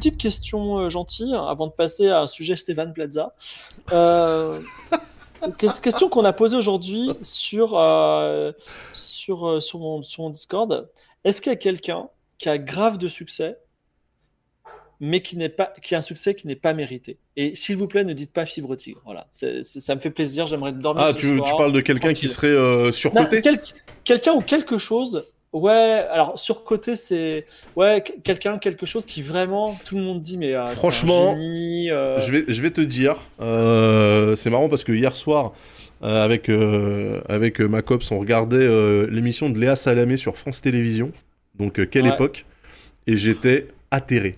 petite question euh, gentille avant de passer à un sujet Stéphane Plaza. Euh, question qu'on a posée aujourd'hui sur, euh, sur, sur, mon, sur mon Discord. Est-ce qu'il y a quelqu'un qui a grave de succès, mais qui, n'est pas, qui a un succès qui n'est pas mérité? Et s'il vous plaît, ne dites pas fibre tigre. Voilà, C'est- c'est- ça me fait plaisir, j'aimerais dormir Ah, ce tu, soir. tu parles de quelqu'un qui serait euh, Non, surcoté quel- quelqu'un ou quelque chose. Ouais, alors surcoté, c'est ouais que- quelqu'un, quelque chose qui vraiment tout le monde dit mais euh, un Franchement, génie, euh, Je vais, je vais te dire, euh, c'est marrant parce que hier soir, avec, euh, avec ma copse, on regardait l'émission de Léa Salamé sur France Télévisions. Donc, quelle Ouais. époque Et j'étais atterré.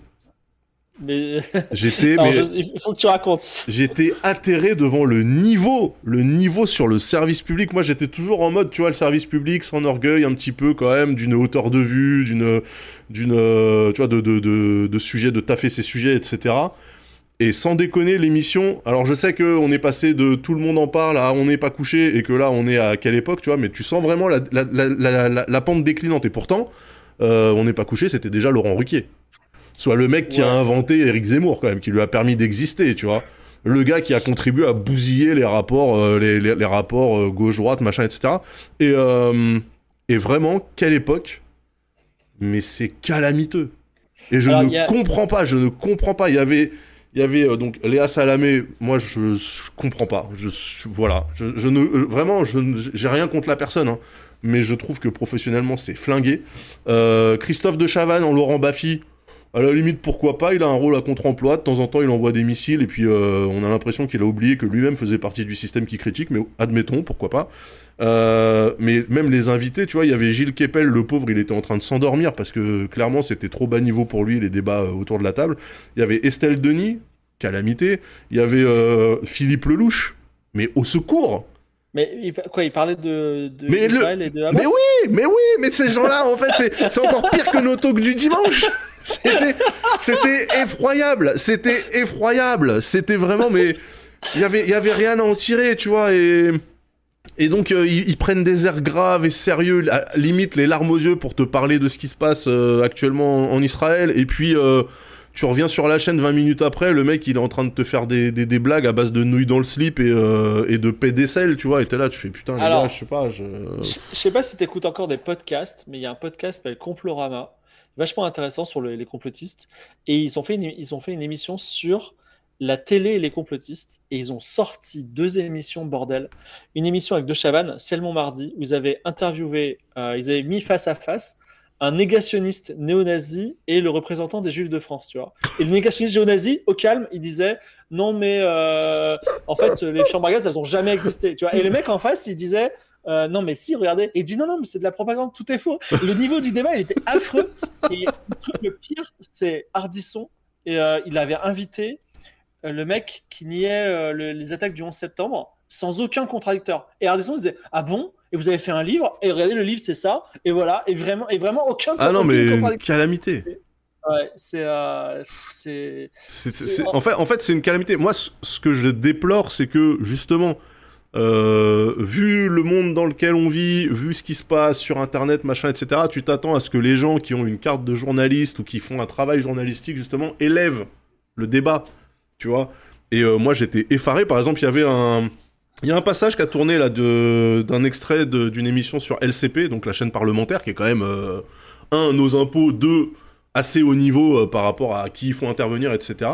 Mais J'étais, Alors, mais- je- il faut que tu racontes. J'étais atterré devant le niveau, le niveau sur le service public. Moi, j'étais toujours en mode, tu vois, le service public s'enorgueille un petit peu quand même d'une hauteur de vue, d'une, d'une, euh, tu vois, de, de, de, de sujets, de taffer ses sujets, etc. Et sans déconner, l'émission. Alors, je sais que on est passé de tout le monde en parle à on n'est pas couché et que là, on est à quelle époque, tu vois, mais tu sens vraiment la, la, la, la, la- la pente déclinante. Et pourtant, euh, on n'est pas couché, c'était déjà Laurent Ruquier. Soit le mec qui a inventé Eric Zemmour, quand même, qui lui a permis d'exister, tu vois le gars qui a contribué à bousiller les rapports, euh, les, les- les rapports euh, gauche-droite, machin, etc. Et, euh, et vraiment, quelle époque Mais c'est calamiteux. Et je Alors, ne a- comprends pas, je ne comprends pas. Il y avait, il y avait donc Léa Salamé. Moi, je, je comprends pas. Je, voilà, je, je ne vraiment, je j'ai rien contre la personne, hein, mais je trouve que professionnellement, c'est flingué. Euh, Christophe de Chavannes en Laurent Baffy. À la limite, pourquoi pas Il a un rôle à contre-emploi. De temps en temps, il envoie des missiles et puis euh, on a l'impression qu'il a oublié que lui-même faisait partie du système qui critique. Mais admettons, pourquoi pas Euh, Mais même les invités, tu vois, il y avait Gilles Kepel, le pauvre, il était en train de s'endormir parce que clairement, c'était trop bas niveau pour lui les débats euh, autour de la table. Il y avait Estelle Denis, calamité. Il y avait Philippe Lelouch. Mais au secours Mais quoi, il parlait de, de Mais le- Israël et de Hamas? Mais oui, mais oui, mais ces gens-là, en fait, c'est- encore pire que nos talks du dimanche. C'était, effroyable, c'était effroyable, c'était vraiment, mais il y avait, y avait rien à en tirer, tu vois, et et donc euh, ils, ils prennent des airs graves et sérieux, à- limite les larmes aux yeux pour te parler de ce qui se passe euh, actuellement en, en Israël, et puis euh, tu reviens sur la chaîne 20 minutes après, le mec il est en train de te faire des, des, des blagues à base de nouilles dans le slip et, euh, et de pédicelle, tu vois, et t'es là, tu fais putain, les Alors, gars, je sais pas, je... Sais pas si tu écoutes encore des podcasts, mais il y a un podcast qui s'appelle Complorama, vachement intéressant sur le- les complotistes. Et ils ont, fait une, ils ont fait une émission sur la télé et les complotistes. Et ils ont sorti deux émissions, bordel. Une émission avec De Chavannes, C'est le mon mardi, où ils avaient interviewé, euh, ils avaient mis face à face un négationniste néo-nazi et le représentant des Juifs de France, tu vois. Et le négationniste néo-nazi, au calme, il disait non mais euh, en fait les chambres à gaz elles ont jamais existé, tu vois. Et le mec en face, il disait euh, non mais si regardez. Et il dit non non mais c'est de la propagande tout est faux. Le niveau du débat il était affreux. Et le truc le pire c'est Ardisson et euh, il avait invité le mec qui niait le- les attaques du 11 septembre sans aucun contradicteur. Et Ardisson disait ah bon? Et vous avez fait un livre et regardez le livre c'est ça et voilà et vraiment et vraiment aucun Ah non, mais contradiction. calamité. ouais c'est euh, c'est en fait, en fait c'est une calamité. Moi, ce ce que je déplore, c'est que justement, euh, vu le monde dans lequel on vit, vu ce qui se passe sur Internet, machin, etc., tu t'attends à ce que les gens qui ont une carte de journaliste ou qui font un travail journalistique, justement, élèvent le débat, tu vois. Et euh, moi, j'étais effaré. Par exemple, il y avait un... Il y a un passage qui a tourné là d'un extrait d'une émission sur LCP, donc la chaîne parlementaire, qui est quand même, euh, un, nos impôts, deux, assez haut niveau euh, par rapport à qui il faut intervenir, etc.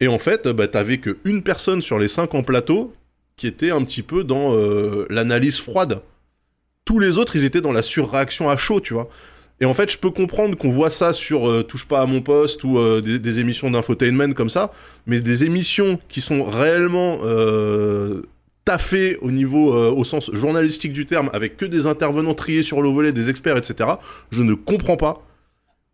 Et en fait, bah, t'avais qu'une personne sur les cinq en plateau qui était un petit peu dans euh, l'analyse froide. Tous les autres, ils étaient dans la surréaction à chaud, tu vois. Et en fait, je peux comprendre qu'on voit ça sur Touche pas à mon poste ou des, des émissions d'infotainment comme ça, mais des émissions qui sont réellement taffées au niveau, euh, au sens journalistique du terme, avec que des intervenants triés sur le volet, des experts, etc. Je ne comprends pas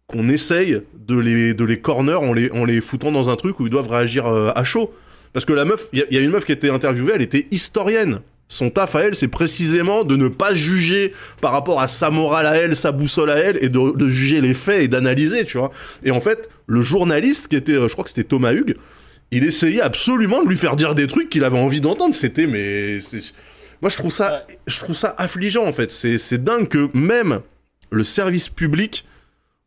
qu'on essaye de les, de les corner en les, les foutant dans un truc où ils doivent réagir euh, à chaud. Parce que la meuf, il y, a- y a une meuf qui était interviewée, elle était historienne. Son taf à elle, c'est précisément de ne pas juger par rapport à sa morale à elle, sa boussole à elle, et de, de juger les faits et d'analyser, tu vois. Et en fait, le journaliste, qui était, euh, je crois que c'était Thomas Hugues, il essayait absolument de lui faire dire des trucs qu'il avait envie d'entendre. C'était, mais... Moi, je trouve ça, je trouve ça affligeant, en fait. C'est dingue que même le service public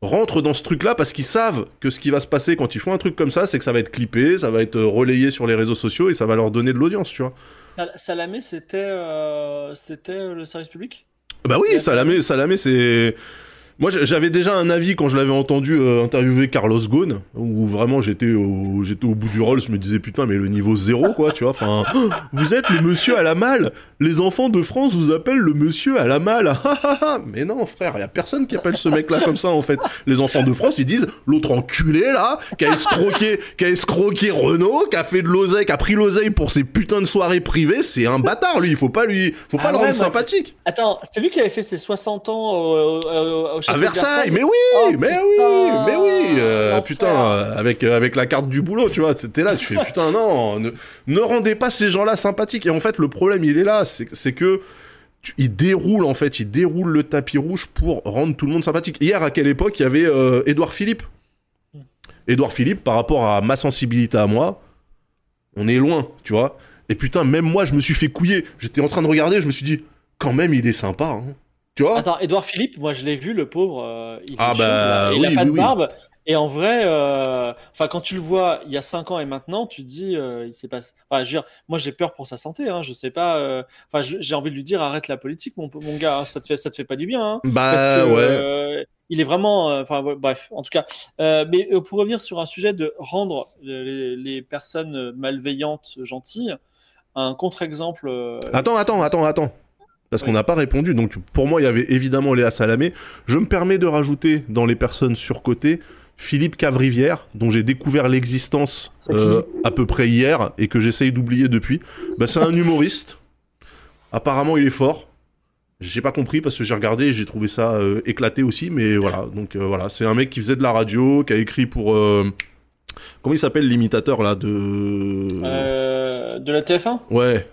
rentrent dans ce truc-là parce qu'ils savent que ce qui va se passer quand ils font un truc comme ça, c'est que ça va être clippé, ça va être euh, relayé sur les réseaux sociaux et ça va leur donner de l'audience, tu vois. Sal- Salamé, c'était euh, c'était le service public? Bah oui, Salamé, Salamé, c'est. Moi, j'avais déjà un avis quand je l'avais entendu euh, interviewer Carlos Ghosn, où vraiment j'étais au, j'étais au bout du rôle, je me disais putain, mais le niveau zéro, quoi, tu vois. Enfin, oh, vous êtes le monsieur à la malle. Les enfants de France vous appellent le monsieur à la malle. Ah, ah, ah. mais non, frère, y a personne qui appelle ce mec-là comme ça, en fait. Les enfants de France, ils disent l'autre enculé là, qui a escroqué, qui a escroqué Renault, qui a fait de l'oseille, qui a pris l'oseille pour ses putains de soirées privées, c'est un bâtard, lui. Il faut pas lui, faut pas Ah le ouais, rendre moi- sympathique. Attends, c'est lui qui avait fait ses 60 ans au, au- au- au À Versailles, mais oui, Oh, mais putain, oui, mais oui, euh, putain, avec euh, avec la carte du boulot, tu vois, t'es là, tu fais putain non, ne, ne rendez pas ces gens-là sympathiques. Et en fait, le problème, il est là, c'est que tu- il déroule en fait, il déroule le tapis rouge pour rendre tout le monde sympathique. Hier, à quelle époque il y avait euh, Édouard Philippe? Édouard Philippe, par rapport à ma sensibilité à moi, on est loin, tu vois. Et putain, même moi, je me suis fait couiller. J'étais en train de regarder, je me suis dit, quand même, il est sympa, hein. Tu vois. Attends, Edouard Philippe, moi je l'ai vu, le pauvre, euh, il, Ah bah, il a oui, pas oui, de oui. barbe. Et en vrai, euh, enfin quand tu le vois il y a 5 ans et maintenant, tu te dis, euh, il s'est passé. Enfin, je veux dire, moi j'ai peur pour sa santé. Hein, je sais pas. Enfin, j'ai envie de lui dire, arrête la politique, mon, mon gars. hein, ça te fait, ça te fait pas du bien. Hein, Bah parce que, ouais. il est vraiment. Enfin ouais, bref, en tout cas. Mais pour revenir sur un sujet de rendre les, les personnes malveillantes gentilles, un contre-exemple. Attends, attends, attends, attends. Parce Oui. qu'on n'a pas répondu. Donc pour moi, il y avait évidemment Léa Salamé. Je me permets de rajouter dans les personnes surcotées Philippe Cavrivière, dont j'ai découvert l'existence euh, à peu près hier et que j'essaye d'oublier depuis. Bah, c'est un humoriste. Apparemment, il est fort. J'ai pas compris parce que j'ai regardé et j'ai trouvé ça euh, éclaté aussi. Mais voilà, donc euh, voilà, c'est un mec qui faisait de la radio, qui a écrit pour. Comment il s'appelle l'imitateur là de. de la TF1 Ouais,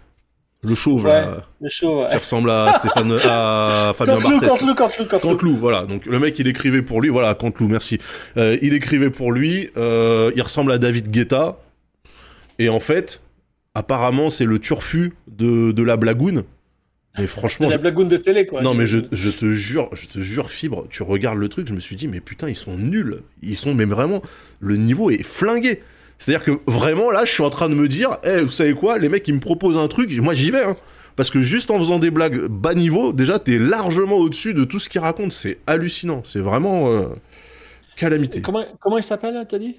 le chauve Ouais. là Le show. ouais. qui ressemble à Stéphane à Fabien Canteloup, Barthez. Canteloup, Canteloup, Canteloup. Canteloup, voilà. Donc le mec, il écrivait pour lui. Voilà, Canteloup, merci. Euh, il écrivait pour lui. euh, il ressemble à David Guetta. Et en fait, apparemment, c'est le turfu de, de la blagoune. Mais C'est franchement, la je- blagoune de télé, quoi. non mais je, je te jure, je te jure, Fibre, tu regardes le truc, je me suis dit, mais putain, ils sont nuls. Ils sont, mais vraiment, le niveau est flingué. C'est-à-dire que vraiment, là, je suis en train de me dire, eh, vous savez quoi, les mecs, ils me proposent un truc, moi j'y vais, hein. Parce que juste en faisant des blagues bas niveau, déjà, t'es largement au-dessus de tout ce qu'ils racontent. C'est hallucinant. C'est vraiment euh, calamité. Comment, comment il s'appelle, t'as dit?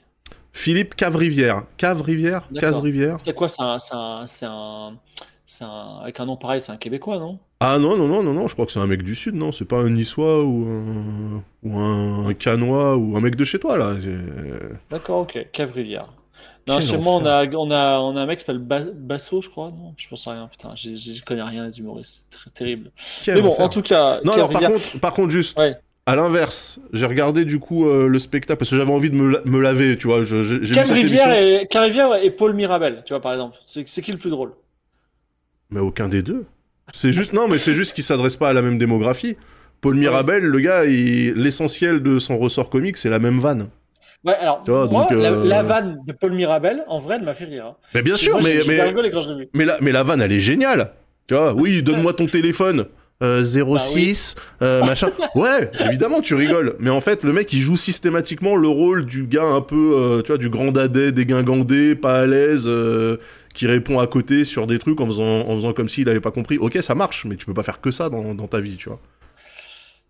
Philippe Cavrivière. Cavrivière. Cavrivière C'est quoi C'est un, c'est un, un, avec un nom pareil, c'est un Québécois, non? Ah non, non, non, non, non, je crois que c'est un mec du Sud, non? C'est pas un Niçois ou un, ou un, Canois ou un mec de chez toi, là. J'ai- D'accord, ok. Cavrivière. Non, chez moi, on a, on a, on a un mec qui s'appelle Ba- Basso, je crois. Non, je pense à rien. Putain, je connais rien les humoristes. C'est très terrible. Quel Mais bon, enfer. en tout cas, Non, alors par contre, par contre, juste, Ouais. à l'inverse, j'ai regardé du coup euh, le spectacle parce que j'avais envie de me, la- me laver, tu vois. j'ai- émission. et, Paul Mirabel, tu vois, par exemple. C'est qui le plus drôle? Mais aucun des deux. C'est juste, non, mais c'est juste qu'il s'adresse pas à la même démographie. Paul Mirabel, le gars, il- l'essentiel de son ressort comique, c'est la même vanne. Ouais, alors, vois, moi, donc, la, euh, la vanne de Paul Mirabel, en vrai, elle m'a fait rire. hein. Mais bien sûr, Moi, mais, mais, quand je mais, la, mais la vanne, elle est géniale. Tu vois, oui, donne-moi ton téléphone. Euh, 06, euh, machin. Ouais, évidemment, tu rigoles. Mais en fait, le mec, il joue systématiquement le rôle du gars un peu, euh, tu vois, du grand dadais, dégingandé, pas à l'aise, qui répond à côté sur des trucs en faisant, en faisant comme s'il avait pas compris. Ok, ça marche, mais tu peux pas faire que ça dans, dans ta vie, tu vois.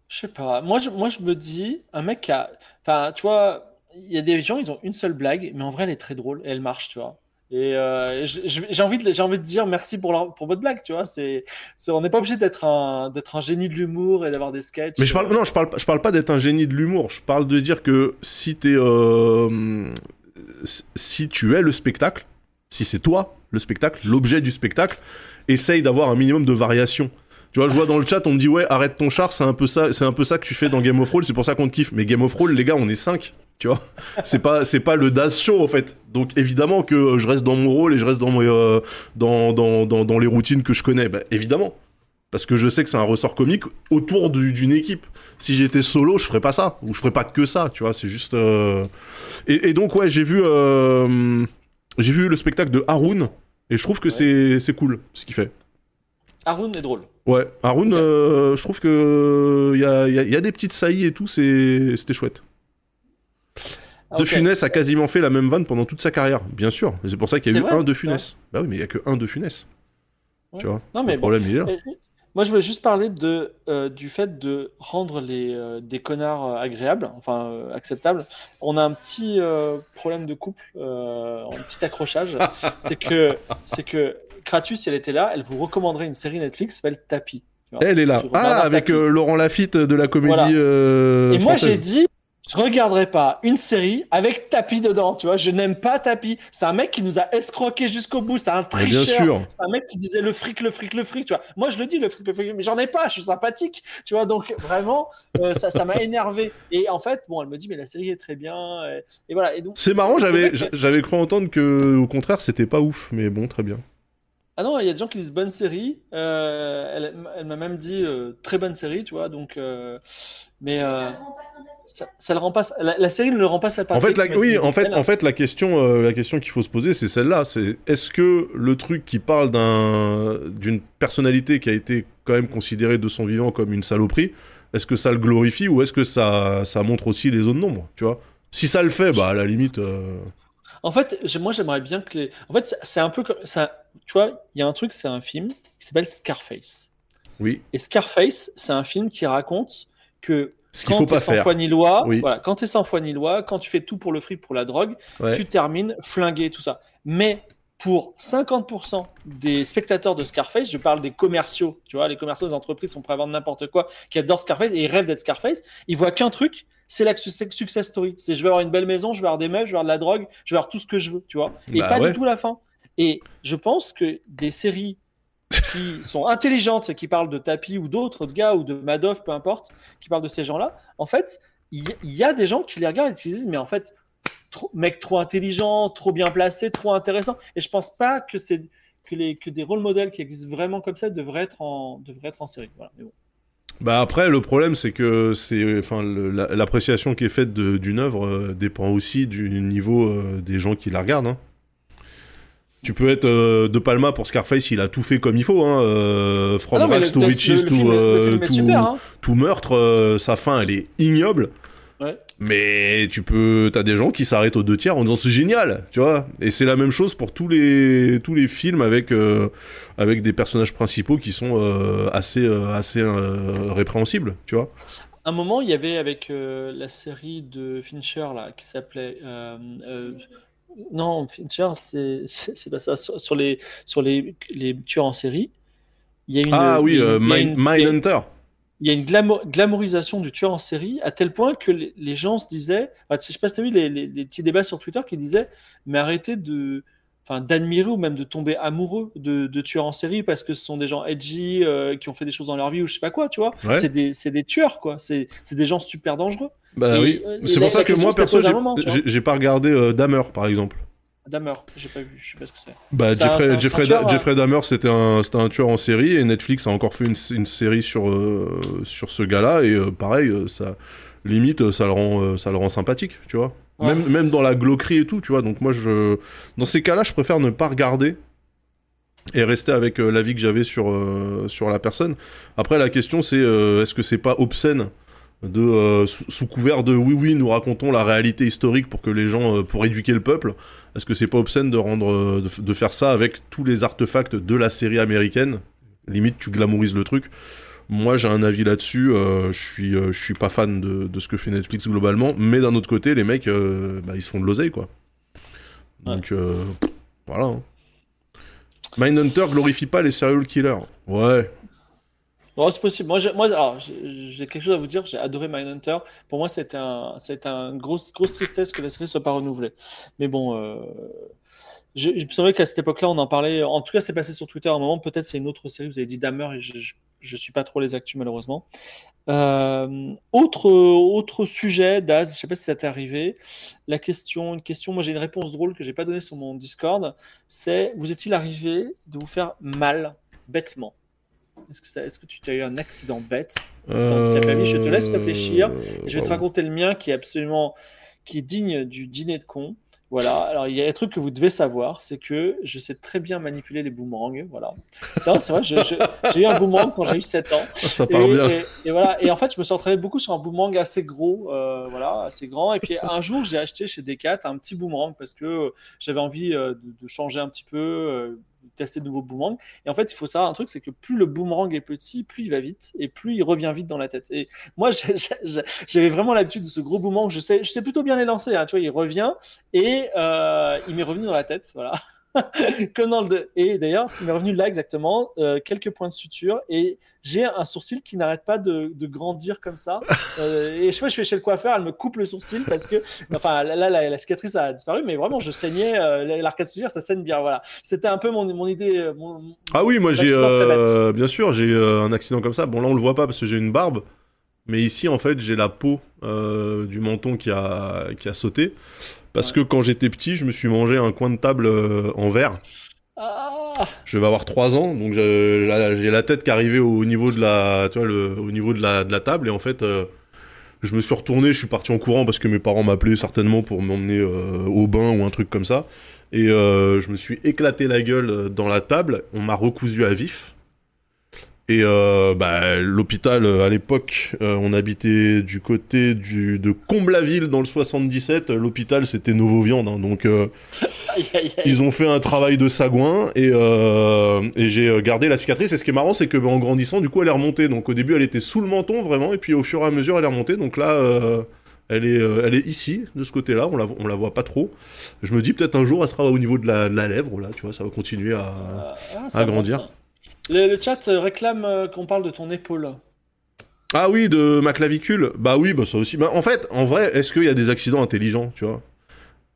Je sais pas. Moi je, moi, je me dis, un mec qui a. Enfin, tu vois, il y a des gens, ils ont une seule blague, mais en vrai, elle est très drôle et elle marche, tu vois. Et euh, j'ai envie, de, envie de dire merci pour, pour votre blague, tu vois. C'est, on n'est pas obligé d'être un, un génie de l'humour et d'avoir des sketchs. Mais je parle, non, je parle, je parle pas d'être un génie de l'humour. Je parle de dire que si t'es, euh, si tu es le spectacle, si c'est toi le spectacle, l'objet du spectacle, essaye d'avoir un minimum de variation. Tu vois, je vois dans le chat, on me dit ouais, arrête ton char, c'est un peu ça, c'est un peu ça que tu fais dans Game of Thrones, c'est pour ça qu'on te kiffe. Mais Game of Thrones, les gars, on est 5 tu vois. C'est pas, c'est pas le Daz Show en fait. Donc évidemment que euh, je reste dans mon rôle et je reste dans, mes, euh, dans, dans, dans, dans les routines que je connais. Bah, évidemment. Parce que je sais que c'est un ressort comique autour du- d'une équipe. Si j'étais solo, je ferais pas ça. Ou je ferais pas que ça, tu vois. C'est juste. euh, Et, et donc, ouais, j'ai vu, euh, j'ai vu le spectacle de Haroun. Et je trouve que Ouais. c'est cool ce qu'il fait. Haroun est drôle. Ouais, Haroun, euh, je trouve que il y a, y a- y a des petites saillies et tout, c'est, c'était chouette. De Funès a quasiment fait la même vanne pendant toute sa carrière, bien sûr. C'est pour ça qu'il y a eu un De Funès. Bah oui, mais il y a que un De Funès. Tu vois Non, mais le problème, il est là. Moi, je voulais juste parler de, euh, du fait de rendre les, euh, des connards euh, agréables, enfin acceptables. On a un petit problème de couple, un petit accrochage. c'est que, c'est que Kratus, si elle était là, elle vous recommanderait une série Netflix qui s'appelle Tapis. Elle est là. Ah, avec Laurent Lafitte de la comédie. Et moi, j'ai dit, je regarderai pas une série avec Tapi dedans, tu vois. Je n'aime pas Tapi. C'est un mec qui nous a escroqué jusqu'au bout. C'est un tricheur. C'est un mec qui disait le fric, le fric, le fric, tu vois. Moi, je le dis, le fric, le fric, mais j'en ai pas. Je suis sympathique, tu vois. Donc, vraiment, euh, ça, ça m'a énervé. Et en fait, bon, elle me dit, mais la série est très bien. Et, voilà. Et donc, c'est marrant. J'avais, j'avais cru entendre que, au contraire, c'était pas ouf. Mais bon, très bien. Ah non, il y a des gens qui disent bonne série. Euh, elle, elle m'a même dit euh, très bonne série, tu vois. Donc, mais ça, le rend pas, la, série ne le rend pas sympathique. En fait, oui, en fait, en fait, la question, euh, la question qu'il faut se poser, c'est celle-là. C'est est-ce que le truc qui parle d'un, d'une personnalité qui a été quand même considérée de son vivant comme une saloperie, est-ce que ça le glorifie ou est-ce que ça, ça montre aussi les zones d'ombre, tu vois? Si ça le fait, bah à la limite. Euh, en fait, moi j'aimerais bien que les. En fait, c'est un peu comme ça. Tu vois, il y a un truc, c'est un film qui s'appelle Scarface. Oui. Et Scarface, c'est un film qui raconte que quand tu es sans foi ni loi, voilà, quand tu es sans foi ni loi, quand tu fais tout pour le fric, pour la drogue, tu termines flingué, tout ça. Mais pour 50% des spectateurs de Scarface, je parle des commerciaux, tu vois, les commerciaux des entreprises sont prêts à vendre n'importe quoi, qui adorent Scarface et ils rêvent d'être Scarface, ils voient qu'un truc, c'est la success story. C'est je vais avoir une belle maison, je vais avoir des meufs, je vais avoir de la drogue, je vais avoir tout ce que je veux, tu vois. Et bah pas du tout la fin. Et je pense que des séries qui sont intelligentes, qui parlent de Tapi ou d'autres gars ou de Madoff, peu importe, qui parlent de ces gens-là, en fait, il y, a des gens qui les regardent et qui disent, mais en fait, mec trop intelligent, trop bien placé, trop intéressant. Et je pense pas que c'est que, les, que des rôles modèles qui existent vraiment comme ça devraient être en, devraient être en série. Voilà, mais bon. Bah après, le problème, c'est que c'est, enfin, l'appréciation qui est faite d'une œuvre euh, dépend aussi du niveau euh, des gens qui la regardent. Hein. Tu peux être euh, De Palma pour Scarface, il a tout fait comme il faut. Hein. Euh, from ah to Riches tout, meurtre, euh, sa fin elle est ignoble. Mais tu peux, t'as des gens qui s'arrêtent aux deux tiers en disant c'est génial, tu vois. Et c'est la même chose pour tous les tous les films avec avec des personnages principaux qui sont assez assez répréhensibles, tu vois. Un moment, il y avait avec la série de Fincher là qui s'appelait non, Fincher, c'est pas ça. Sur, les, sur les, les tueurs en série, il y a une. Ah oui, euh, Mindhunter. Il y a une glamourisation du tueur en série à tel point que les, gens se disaient. je sais pas si tu as vu les, les, petits débats sur Twitter qui disaient Mais arrêtez de enfin d'admirer ou même de tomber amoureux de, tueurs en série parce que ce sont des gens edgy euh, qui ont fait des choses dans leur vie ou je sais pas quoi, tu vois. C'est des, des, tueurs, quoi. C'est des gens super dangereux. Bah oui. Euh, c'est pour ça que moi, perso, j'ai pas regardé euh, Dahmer, par exemple. Dahmer, j'ai pas vu, je sais pas ce que c'est. Bah, Jeffrey, Jeffrey, Jeffrey, Dahmer, c'était un, un tueur en série et Netflix a encore fait une, une série sur, sur ce gars-là et pareil, ça limite, ça le rend, ça le rend sympathique, tu vois. Même, même dans la glauquerie et tout, tu vois. Donc moi, je, dans ces cas-là, je préfère ne pas regarder et rester avec euh, l'avis que j'avais sur, euh, sur la personne. Après, la question, c'est euh, est-ce que c'est pas obscène de sous, couvert de oui oui nous racontons la réalité historique pour que les gens pour éduquer le peuple est-ce que c'est pas obscène de rendre de, de, faire ça avec tous les artefacts de la série américaine? Limite tu glamourises le truc moi, j'ai un avis là-dessus. Euh, je suis, euh, je suis pas fan de, de, ce que fait Netflix globalement, mais d'un autre côté, les mecs, euh, bah, ils se font de l'oseille, quoi. Donc, voilà. Hein. Mindhunter glorifie pas les serial killers. Ouais. Bon, c'est possible. Moi, j'ai, moi, j'ai quelque chose à vous dire. J'ai adoré Mindhunter. Pour moi, c'était un, c'était un grosse, grosse tristesse que la série soit pas renouvelée. Mais bon, je, je me souviens qu'à cette époque-là, on en parlait. En tout cas, c'est passé sur Twitter à un moment. Peut-être c'est une autre série. Vous avez dit Damer et je, je suis pas trop les actus malheureusement. Euh, autre, autre sujet, Daz, je sais pas si ça t'est arrivé. La question, une question, moi j'ai une réponse drôle que j'ai pas donnée sur mon Discord. C'est vous est-il arrivé de vous faire mal bêtement? Est-ce que, tu as eu un accident bête? Euh... Je te laisse réfléchir. je vais te raconter le mien qui est absolument qui est digne du dîner de con. Voilà, alors il y a un truc que vous devez savoir, c'est que je sais très bien manipuler les boomerangs. Voilà. Non, c'est vrai, j'ai eu un boomerang quand j'ai eu 7 ans. Ça Et, part bien. et- et voilà. Et en fait, je me suis entraîné beaucoup sur un boomerang assez gros, euh, voilà, assez grand. Et puis un jour, j'ai acheté chez Decat un petit boomerang parce que j'avais envie euh, de, de changer un petit peu, euh, tester de nouveaux boomerangs. Et en fait, il faut savoir un truc, c'est que plus le boomerang est petit, plus il va vite et plus il revient vite dans la tête. Et moi, j'avais vraiment l'habitude de ce gros boomerang. Je sais, je sais plutôt bien les lancer. hein, tu vois, il revient et euh, il m'est revenu dans la tête, voilà. Comme dans le deux. Et d'ailleurs, il m'est revenu là exactement, euh, quelques points de suture et j'ai un sourcil qui n'arrête pas de, de grandir comme ça. Euh, et je fais, je vais chez le coiffeur, elle me coupe le sourcil parce que, enfin, là, la, la cicatrice a disparu, mais vraiment, je saignais euh, l'arcade sourcilière, ça saigne bien, voilà. C'était un peu mon, mon idée. euh, Mon, Ah oui, moi j'ai, bien sûr, j'ai un accident comme ça. Bon là on le voit pas parce que j'ai une barbe, mais ici en fait j'ai la peau du menton qui a qui a sauté parce que quand j'étais petit, je me suis mangé un coin de table euh, en verre. Ah, Je vais avoir 3 ans, donc j'ai la tête qui arrivait au niveau de la, tu vois, le, au niveau de la, de la table et en fait. euh, je me suis retourné, je suis parti en courant parce que mes parents m'appelaient certainement pour m'emmener euh, au bain ou un truc comme ça. Et euh, je me suis éclaté la gueule dans la table. On m'a recousu à vif. Et euh, bah, l'hôpital, euh, à l'époque, euh, on habitait du côté du, de Comblaville dans le 77. L'hôpital, c'était Novo Viande. hein. donc, euh, aïe, aïe, aïe. ils ont fait un travail de sagouin et, euh, et j'ai euh, gardé la cicatrice. Et ce qui est marrant, c'est que bah, en grandissant, du coup, elle est remontée. Donc au début, elle était sous le menton vraiment, et puis au fur et à mesure, elle est remontée. Donc là, euh, elle est, elle est ici, de ce côté-là. On la, on la voit pas trop. Je me dis peut-être un jour, elle sera au niveau de la, de la lèvre. Là, tu vois, ça va continuer à. Ah, ça à grandir. Le, chat euh, réclame euh, qu'on parle de ton épaule. Ah oui, de ma clavicule. Bah oui, bah ça aussi. Bah, en fait, en vrai, est-ce qu'il y a des accidents intelligents, tu vois?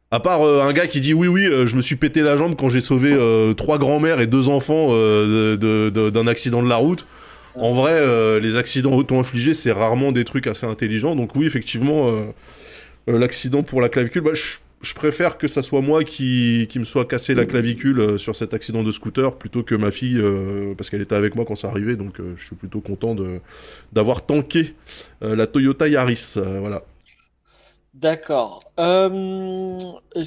À part euh, un gars qui dit oui, oui, je me suis pété la jambe quand j'ai sauvé trois grands-mères et deux enfants d'un accident de la route. En vrai, les accidents auto-infligés, c'est rarement des trucs assez intelligents. Donc oui, effectivement, l'accident pour la clavicule, bah, je, je préfère que ça soit moi qui, qui me soit cassé la clavicule euh, sur cet accident de scooter plutôt que ma fille, euh, parce qu'elle était avec moi quand ça arrivait. Donc euh, je suis plutôt content d'avoir tanké euh, la Toyota Yaris. voilà. D'accord.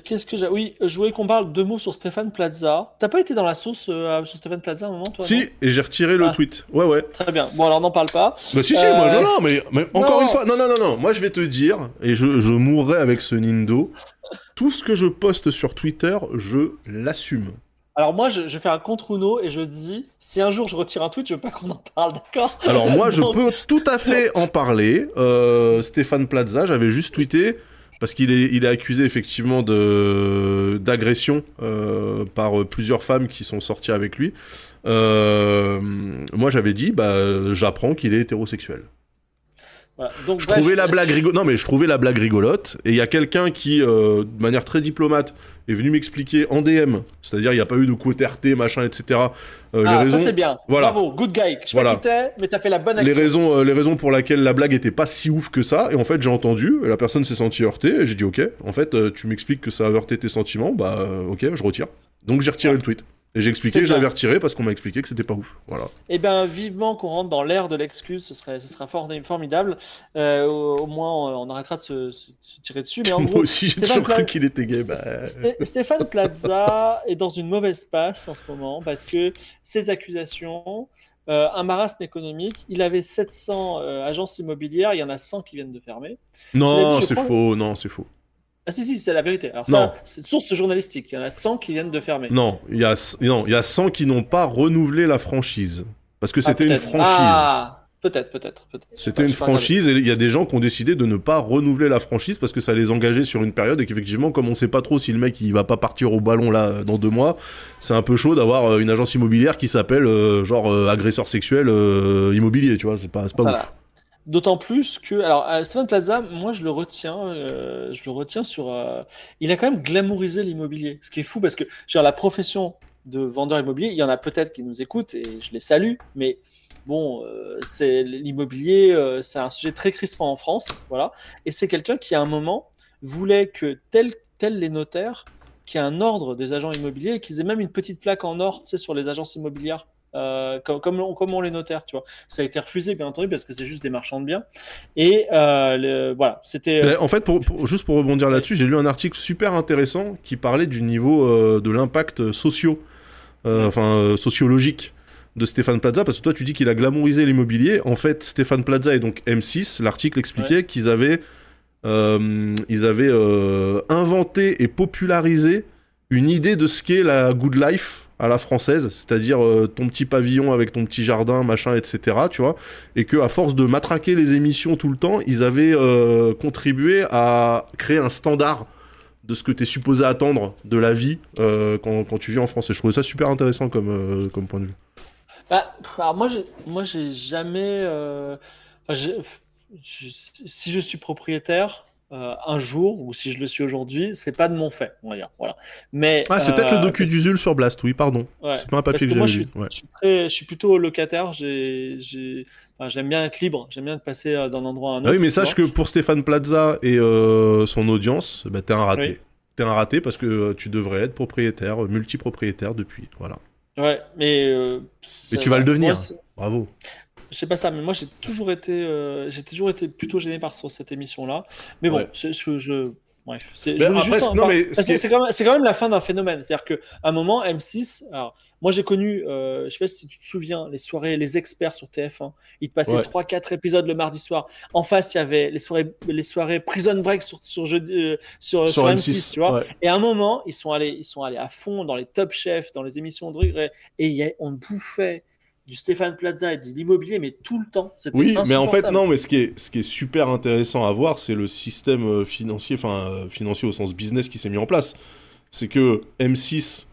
Qu'est-ce que j'ai Oui, je voulais qu'on parle deux mots sur Stéphane Plaza. T'as pas été dans la sauce sur Stéphane Plaza à un moment, toi Si, et j'ai retiré le Ah. tweet. Ouais, ouais. Très bien. Bon, alors n'en parle pas. Bah si, si, moi, non, non, mais, mais encore non. une fois, non, non, non, non, moi je vais te dire, et je, je mourrai avec ce Nindo, tout ce que je poste sur Twitter, je l'assume. Alors moi, je, je fais un contre Uno et je dis, si un jour je retire un tweet, je veux pas qu'on en parle, d'accord? Alors moi, je peux tout à fait en parler. Euh, Stéphane Plaza, j'avais juste tweeté parce qu'il est, il est accusé effectivement de d'agression euh, par plusieurs femmes qui sont sorties avec lui. Euh, moi, j'avais dit, bah, j'apprends qu'il est hétérosexuel. Voilà. Donc, Je bref, trouvais la blague rigolote. Non, mais je trouvais la blague rigolote. Et il y a quelqu'un qui, euh, de manière très diplomate, est venu m'expliquer en DM. C'est-à-dire, il n'y a pas eu de quote RT, machin, etc. Euh, les Ah, raisons, ça c'est bien. Voilà. Bravo, good guy. Je Voilà. mais t'as fait la bonne les raisons, euh, les raisons pour lesquelles la blague était pas si ouf que ça. Et en fait, j'ai entendu. Et la personne s'est sentie heurtée. Et j'ai dit, ok. En fait, tu m'expliques que ça a heurté tes sentiments. Bah, ok, je retire. Donc j'ai retiré le tweet. Et j'ai expliqué bien. retiré parce qu'on m'a expliqué que c'était pas ouf. Voilà. Eh bien, vivement qu'on rentre dans l'ère de l'excuse, ce serait, ce sera fort, formidable. Euh, au, au moins, on arrêtera de se, se- se tirer dessus. Mais en Moi gros, aussi, j'ai toujours cru qu'il était gay. Bah... Sté- Stéphane Plaza est dans une mauvaise passe en ce moment parce que ses accusations, euh, un marasme économique, il avait 700 euh, agences immobilières, il y en a 100 qui viennent de fermer. Non, c'est faux. Non, c'est faux. Ah si, si, c'est la vérité. Alors Non. ça, c'est source journalistique, il y en a 100 qui viennent de fermer. Non, il y a, non, il y a 100 qui n'ont pas renouvelé la franchise. Parce que Ah, c'était une franchise. Ah, peut-être, peut-être. peut-être. C'était Ouais, une franchise et il y a des gens qui ont décidé de ne pas renouveler la franchise parce que ça les engageait sur une période et qu'effectivement, comme on sait pas trop si le mec il va pas partir au ballon là dans deux mois, c'est un peu chaud d'avoir euh, une agence immobilière qui s'appelle euh, genre euh, agresseur sexuel euh, immobilier, tu vois, c'est pas, c'est pas ouf. D'autant plus que, alors, Stéphane Plaza, moi, je le retiens, euh, je le retiens sur, euh, il a quand même glamourisé l'immobilier, ce qui est fou parce que, genre, la profession de vendeur immobilier, il y en a peut-être qui nous écoutent et je les salue, mais bon, euh, c'est l'immobilier, c'est un sujet très crispant en France, voilà, et c'est quelqu'un qui, à un moment, voulait que tel, tel les notaires, qu'il y ait un ordre des agents immobiliers et qu'ils aient même une petite plaque en or, tu sais, sur les agences immobilières. Euh, comme, comme, on, comme on les notaires, tu vois. Ça a été refusé, bien entendu, parce que c'est juste des marchands de biens. Et euh, le- voilà, c'était. Mais En fait, pour, pour- juste pour rebondir là-dessus, j'ai lu un article super intéressant qui parlait du niveau euh, de l'impact socio, euh, enfin euh, sociologique de Stéphane Plaza, parce que toi tu dis qu'il a glamourisé l'immobilier. En fait, Stéphane Plaza et donc M6, l'article expliquait qu'ils avaient, euh, ils avaient euh, inventé et popularisé une idée de ce qu'est la good life à la française, c'est-à-dire euh, ton petit pavillon avec ton petit jardin, machin, etc. Tu vois, et que à force de matraquer les émissions tout le temps, ils avaient euh, contribué à créer un standard de ce que tu es supposé attendre de la vie euh, quand, tu vis en France. Et je trouvais ça super intéressant comme, comme point de vue. Bah, alors moi, j'ai, moi, j'ai jamais. si je suis propriétaire euh, un jour ou si je le suis aujourd'hui, c'est pas de mon fait, on va dire. Voilà. Mais Ah, c'est peut-être euh, le docu d'Usul sur Blast, oui, pardon. ouais. C'est pas un papier que j'avais je suis, ouais. je suis très- je suis plutôt locataire. J'ai, j'ai, enfin, j'aime bien être libre. J'aime bien de passer euh, d'un endroit à un autre. Ah oui, mais sache que pour Stéphane Plaza et euh, son audience, bah, t'es un raté. Oui. T'es un raté parce que euh, tu devrais être propriétaire, euh, multipropriétaire depuis. Voilà. Ouais, mais. euh, Et tu vas le devenir. moi, Bravo. Je sais pas ça, mais moi j'ai toujours été, euh, j'ai toujours été plutôt gêné par ce- cette émission-là. Mais bon, Ouais. c'est- je, je- bref, c'est- je Mais voulais après, juste c'est- en non, parler. mais Parce ce qui que est- c'est quand, même- c'est quand même la fin d'un phénomène. C'est-à-dire qu'à un moment, M6, alors moi j'ai connu, euh, je sais pas si tu te souviens, les soirées, les experts sur TF1. Ils te passaient Ouais. 3-4 épisodes le mardi soir. En face, il y avait les soirées, les soirées Prison Break sur, sur, euh, sur, sur M6, tu vois. ouais. Et à un moment, ils sont allés, ils sont allés à fond dans les top chefs, dans les émissions de rue, et il y a- on bouffait du Stéphane Plaza et de l'immobilier, mais tout le temps. Oui, mais en fait, non, mais ce qui est, ce qui est super intéressant à voir, c'est le système euh, financier, enfin, euh, financier au sens business qui s'est mis en place. C'est que M6,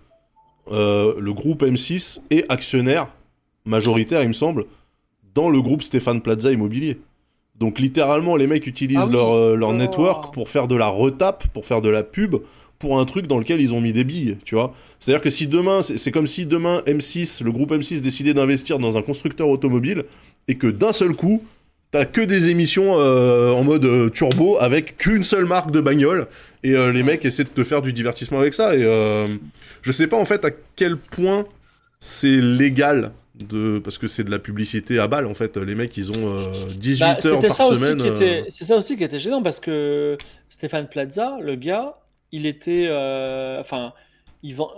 euh, le groupe M6 est actionnaire majoritaire, il me semble, dans le groupe Stéphane Plaza Immobilier. Donc, littéralement, les mecs utilisent Ah oui. leur, euh, leur Oh. network pour faire de la retape, pour faire de la pub, pour un truc dans lequel ils ont mis des billes, tu vois. C'est-à-dire que si demain, c'est comme si demain M6, le groupe M6 décidait d'investir dans un constructeur automobile et que d'un seul coup, t'as que des émissions euh, en mode euh, turbo avec qu'une seule marque de bagnole et euh, les mecs essaient de te faire du divertissement avec ça et je sais pas en fait à quel point c'est légal de parce que c'est de la publicité à balle en fait les mecs ils ont euh, 18 Bah, heures c'était par ça aussi semaine c'est ça aussi qui était gênant parce que Stéphane Plaza, le gars, il était, euh, enfin, il vend,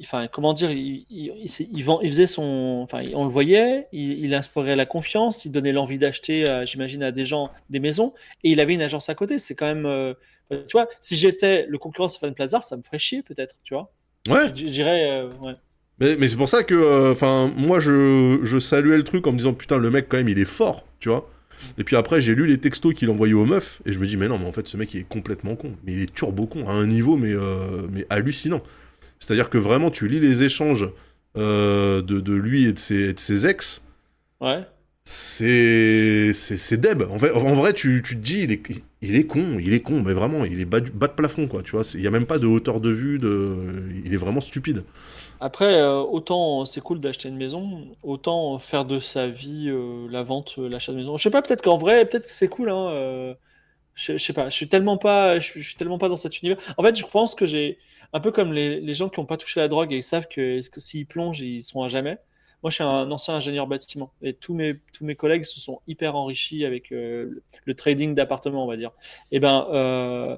enfin, comment dire, il, il, il, vend, faisait son, enfin, on le voyait, il, inspirait la confiance, il donnait l'envie d'acheter, euh, j'imagine, à des gens des maisons, et il avait une agence à côté. C'est quand même, euh, tu vois, si j'étais le concurrent Stéphane Plaza, ça me ferait chier peut-être, tu vois. ouais Je, dirais, ouais. Mais, mais c'est pour ça que, enfin, moi, je, je saluais le truc en me disant, putain, le mec, quand même, il est fort, tu vois. Et puis après, j'ai lu les textos qu'il envoyait aux meufs, et je me dis, mais non, mais en fait, ce mec, il est complètement con. Mais il est turbo con, à un niveau, mais, euh, mais hallucinant. C'est-à-dire que vraiment, tu lis les échanges euh, de, de lui et de ses, et de ses ex, ouais. c'est c'est c'est deb. En, fait, en vrai, tu, tu te dis, il est, il est con, il est con, mais vraiment, il est bas, du- bas de plafond, quoi, tu vois. Il y a même pas de hauteur de vue, de... il est vraiment stupide. Après, euh, autant c'est cool d'acheter une maison, autant faire de sa vie euh, la vente, euh, l'achat de maison. Je sais pas, peut-être qu'en vrai, peut-être que c'est cool, hein. je, je sais pas, je suis tellement pas, je, suis tellement pas dans cet univers. En fait, je pense que j'ai un peu comme les, les gens qui ont pas touché la drogue et ils savent que, que s'ils plongent, ils sont à jamais. Moi, je suis un ancien ingénieur bâtiment et tous mes tous mes collègues se sont hyper enrichis avec le, trading d'appartements, on va dire. Et ben, euh,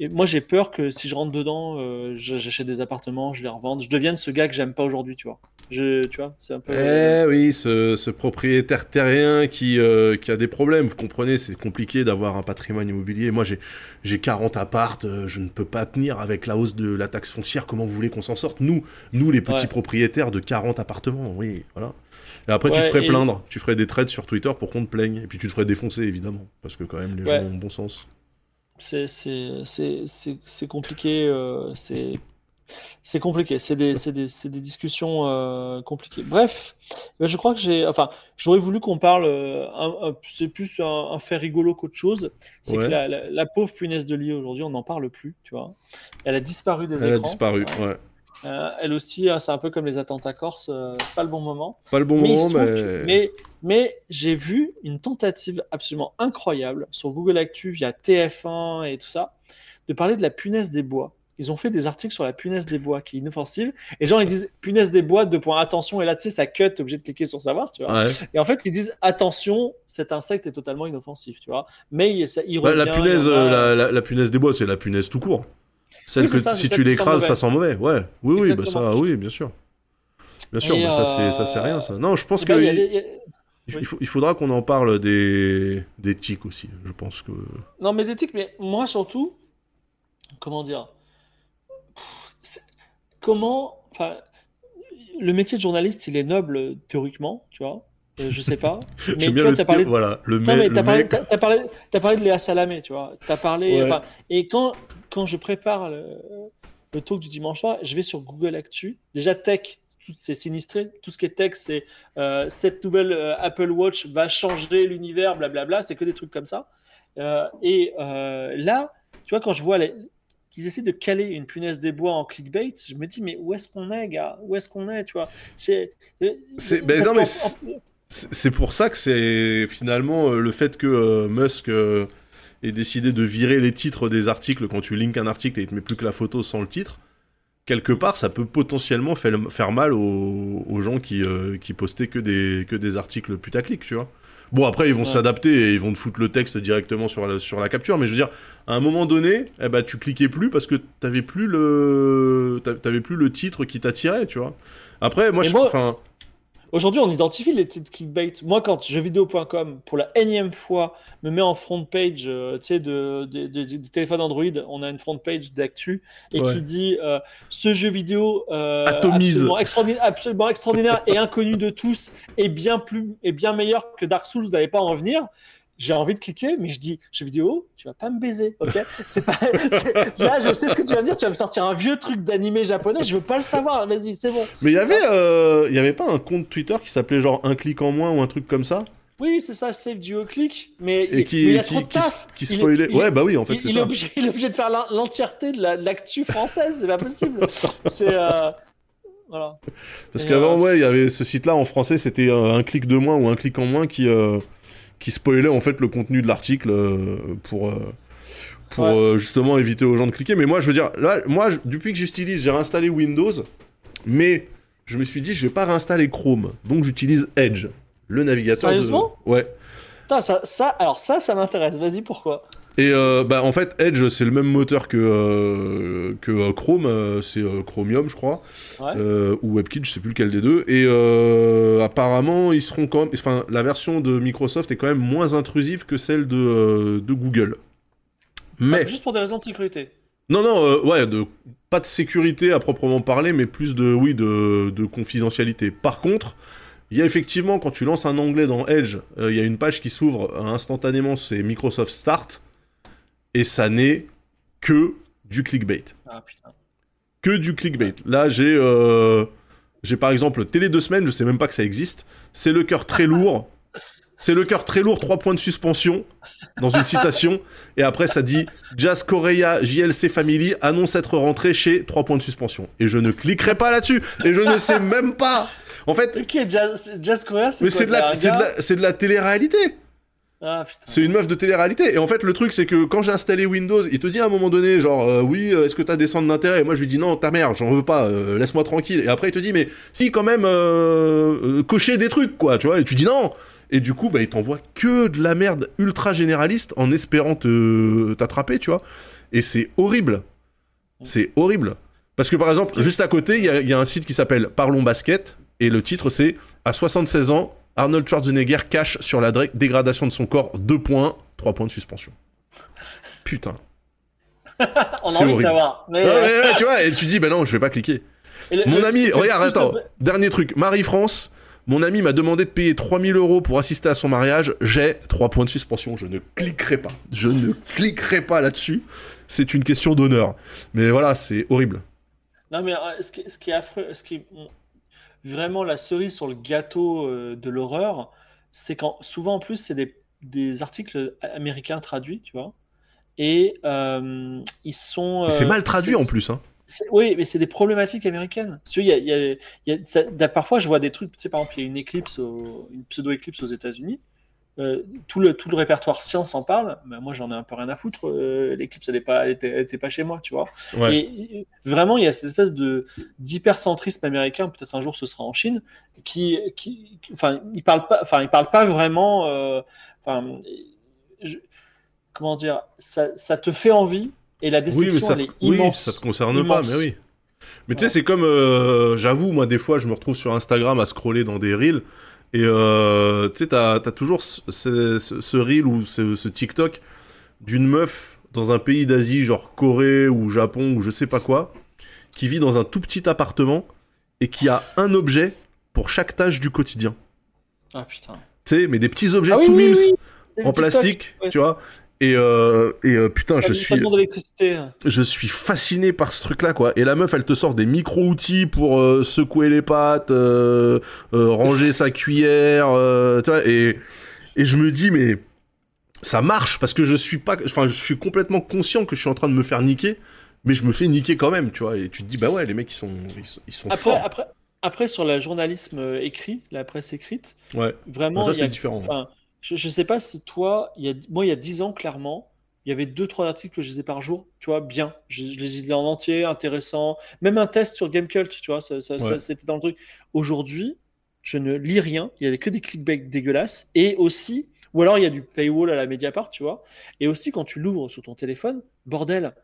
et moi, j'ai peur que si je rentre dedans, euh, j'achète des appartements, je les revende, je devienne ce gars que j'aime pas aujourd'hui, tu vois. Je, tu vois, c'est un peu. Eh oui, ce, ce propriétaire terrien qui, euh, qui a des problèmes. Vous comprenez, c'est compliqué d'avoir un patrimoine immobilier. Moi, j'ai, j'ai 40 appartes, euh, je ne peux pas tenir avec la hausse de la taxe foncière. Comment vous voulez qu'on s'en sorte? Nous, nous les petits Ouais. propriétaires de 40 appartements, oui, voilà. Et après, tu te ferais et- plaindre. Tu ferais des trades sur Twitter pour qu'on te plaigne. Et puis, tu te ferais défoncer, évidemment. Parce que, quand même, les Ouais. gens ont bon sens. C'est compliqué. euh, c'est compliqué. C'est des, des, des discussions euh, compliquées. Bref, ben, je crois que j'ai. Enfin, j'aurais voulu qu'on parle. euh, c'est plus un, un fait rigolo qu'autre chose. C'est Ouais. que la, la- la pauvre punaise de lit aujourd'hui, on n'en parle plus. Tu vois. Elle a disparu des Elle a écrans. disparu, Ouais. Euh, elle aussi, hein, c'est un peu comme les attentats corses. euh, pas le bon moment. Pas le bon Mais, moment, mais... que- mais, mais j'ai vu une tentative absolument incroyable sur Google Actu via TF1 et tout ça, de parler de la punaise des bois. ils ont fait des articles sur la punaise des bois qui est inoffensive. Et genre, ils disent punaise des bois, deux points, attention. Et là, tu sais, ça cut, t'es obligé de cliquer sur savoir, tu vois. Ouais. Et en fait, ils disent attention, cet insecte est totalement inoffensif, tu vois. Mais ça, il Bah, la punaise, a- euh, la, la- la punaise des bois, c'est la punaise tout court. Celle Oui, que ça, si tu l'écrases, ça sent mauvais. Ouais. Oui, oui, bah ça, oui, bien sûr. Bien sûr, bah, ça c'est ça c'est euh, rien ça. Non, je pense Eh que ben, il y a des- il y a- il, oui. faut- il faudra qu'on en parle des des tics aussi. Je pense que Non, mais des tics, mais moi surtout, comment dire Pff, Comment. Enfin, le métier de journaliste, il est noble théoriquement, tu vois. Euh, je sais pas. Mais tu vois, t'as parlé, voilà le, Non, mais t'as parlé, mec. t'as parlé, de Léa Salamé, tu vois. T'as parlé, Ouais. et quand, quand je prépare le, le talk du dimanche soir, je vais sur Google Actu. Déjà, tech, c'est sinistré. Tout ce qui est tech, c'est euh, cette nouvelle euh, Apple Watch va changer l'univers, blablabla. C'est que des trucs comme ça. Et là, tu vois, quand je vois les- qu'ils essaient de caler une punaise des bois en clickbait, je me dis, mais où est-ce qu'on est, gars? Où est-ce qu'on est, tu vois? C'est. ben non, mais en- C'est pour ça que c'est finalement euh, le fait que euh, Musk euh, ait décidé de virer les titres des articles quand tu links un article et il te met plus que la photo sans le titre. Quelque part, ça peut potentiellement faire, mal aux, aux gens qui, qui postaient que des, que des articles putaclic, tu vois. Bon, après, ils vont Ouais. s'adapter et ils vont te foutre le texte directement sur la, sur la capture, mais je veux dire, à un moment donné, eh ben, tu cliquais plus parce que t'avais plus le, t'a- t'avais plus le titre qui t'attirait, tu vois. Après, moi, Et je, moi- enfin, Aujourd'hui, on identifie les titres clickbait. Moi, quand jeuxvideo.com, pour la énième fois, me met en front page euh, de, de, téléphone Android, on a une front page d'actu et Ouais. qui dit euh, ce jeu vidéo euh, absolument, extraordinaire, absolument extraordinaire et inconnu de tous et bien plus et bien meilleur que Dark Souls, vous n'allez pas en revenir. J'ai envie de cliquer, mais je dis jeu vidéo, tu vas pas me baiser, ok? C'est pas. Là, je sais ce que tu vas me dire. Tu vas me sortir un vieux truc d'animé japonais. Je veux pas le savoir. Vas-y, c'est bon. Mais il y avait, euh, y avait pas un compte Twitter qui s'appelait genre un clic en moins ou un truc comme ça? Oui, c'est ça, save du clic, mais et il, qui, mais il a qui, trop de qui, taf. qui est- spoilait. il- ouais, bah oui, en fait, c'est est ça. obligé, il est obligé de faire l'en- l'entièreté de la- l'actu française, c'est pas possible. C'est euh, voilà. Parce qu'avant, euh, ouais, il y avait ce site-là en français, c'était un clic de moins ou un clic en moins qui euh, qui spoilait en fait le contenu de l'article euh, pour. euh, pour Ouais. euh, justement éviter aux gens de cliquer. Mais moi, je veux dire, là, moi, je- depuis que j'utilise, j'ai réinstallé Windows, mais je me suis dit, je vais pas réinstaller Chrome. Donc, j'utilise Edge, le navigateur. de... Sérieusement? Ouais. Putain, ça, ça, alors ça, ça m'intéresse. Vas-y, pourquoi? Et euh, bah, en fait, Edge, c'est le même moteur que, euh, que euh, Chrome, c'est Chromium, je crois, Ouais. ou WebKit, je sais plus lequel des deux. Et apparemment, ils seront quand même, enfin, la version de Microsoft est quand même moins intrusive que celle de, de Google. Mais Juste pour des raisons de sécurité. non, non, euh, ouais, de pas de sécurité à proprement parler, mais plus de, oui, de, de confidentialité. Par contre, il y a effectivement, quand tu lances un onglet dans Edge, euh, il y a une page qui s'ouvre instantanément, c'est Microsoft Start, et ça n'est que du clickbait. Ah putain. Que du clickbait. Là, j'ai, euh, j'ai par exemple Télé deux semaines, je sais même pas que ça existe. C'est le cœur très lourd. C'est le cœur très lourd, trois points de suspension dans une citation. Et après, ça dit Jazz Korea JLC Family annonce être rentré chez trois points de suspension. Et je ne cliquerai pas là-dessus. Et je ne sais même pas. En fait, Ok, Jazz, Jazz Korea, c'est mais quoi c'est de, la, la, de la télé-réalité. Ah. C'est une meuf de télé-réalité. Et en fait, le truc, c'est que quand j'ai installé Windows, il te dit à un moment donné, genre, euh, oui, euh, est-ce que t'as des centres d'intérêt? Et moi, je lui dis, non, ta mère, j'en veux pas, euh, laisse-moi tranquille. Et après, il te dit, mais si, quand même, euh, cocher des trucs, quoi, tu vois. Et tu dis non Et du coup, bah, il t'envoie que de la merde ultra généraliste en espérant te t'attraper, tu vois. Et c'est horrible. C'est horrible. Parce que, par exemple, juste à côté, il y, y a un site qui s'appelle Parlons Basket. Et le titre, c'est À 76 ans, Arnold Schwarzenegger cache sur la dé- dégradation de son corps 2 points, 3 points de suspension. Putain. On a envie de savoir. Mais, Ouais, ouais, ouais, tu vois, et tu dis, ben non, je vais pas cliquer. le- Mon le- ami, regarde, attends, de- dernier truc. Marie-France, mon ami m'a demandé de payer 3000 euros pour assister à son mariage. J'ai 3 points de suspension. Je ne cliquerai pas. Je ne cliquerai pas là-dessus. C'est une question d'honneur. Mais voilà, c'est horrible. Non, mais euh, ce qui, ce qui est affreux, ce qui vraiment la cerise sur le gâteau euh, de l'horreur, c'est quand souvent en plus c'est des, des articles américains traduits, tu vois, et euh, ils sont. C'est euh, mal traduit en plus. Hein. Oui, mais c'est des problématiques américaines. Parce qu'il y a, il y a- il y a- ça- da- parfois, je vois des trucs, tu sais, par exemple, il y a une éclipse, au- une pseudo-éclipse aux États-Unis. Euh, tout, le, tout le répertoire science en parle. mais moi, j'en ai un peu rien à foutre. Euh, L'éclipse, elle n'était pas, elle était, elle était pas chez moi, tu vois. Ouais. Et euh, vraiment, il y a cette espèce de d'hypercentrisme américain. Peut-être un jour, ce sera en Chine, qui, qui, enfin, il parle pas, enfin, il parle pas vraiment. euh, Enfin, je- comment dire, ça, ça te fait envie. Et la déception, ça, elle est oui, immense. ça te concerne Immense. pas, mais oui. Mais tu sais, c'est comme, j'avoue, moi, des fois, je me retrouve sur Instagram à scroller dans des reels, et euh, tu sais, t'as as toujours ce, ce, ce- ce reel ou ce, ce TikTok d'une meuf dans un pays d'Asie, genre Corée ou Japon ou je sais pas quoi, qui vit dans un tout petit appartement et qui a un objet pour chaque tâche du quotidien. Ah putain. Tu sais, mais des petits objets Ah oui, tout oui, mimes oui, C'est en plastique, ouais. tu vois. Et, euh, et euh, putain, je suis d'électricité. je suis fasciné par ce truc-là, quoi. Et la meuf, elle te sort des micro-outils pour euh, secouer les pattes, ranger sa cuillère, tu vois. Et, et je me dis, mais ça marche parce que je suis pas, enfin, je suis complètement conscient que je suis en train de me faire niquer, mais je me fais niquer quand même, tu vois. Et tu te dis, bah ouais, les mecs, ils sont, ils sont, ils sont Après, forts. après, après, sur le journalisme écrit, la presse écrite, Ouais. vraiment, ça, c'est différent. enfin, je, je sais pas si toi, il y a, moi, il y a 10 ans, clairement, il y avait deux, trois articles que je lisais par jour, tu vois, bien. Je, je les lisais en entier, intéressant. Même un test sur Gamecult, tu vois, ça, ça- ça- c'était dans le truc. Aujourd'hui, je ne lis rien. Il y avait que des clickbait dégueulasses. Et aussi, ou alors il y a du paywall à la Mediapart, tu vois. Et aussi, quand tu l'ouvres sur ton téléphone, bordel.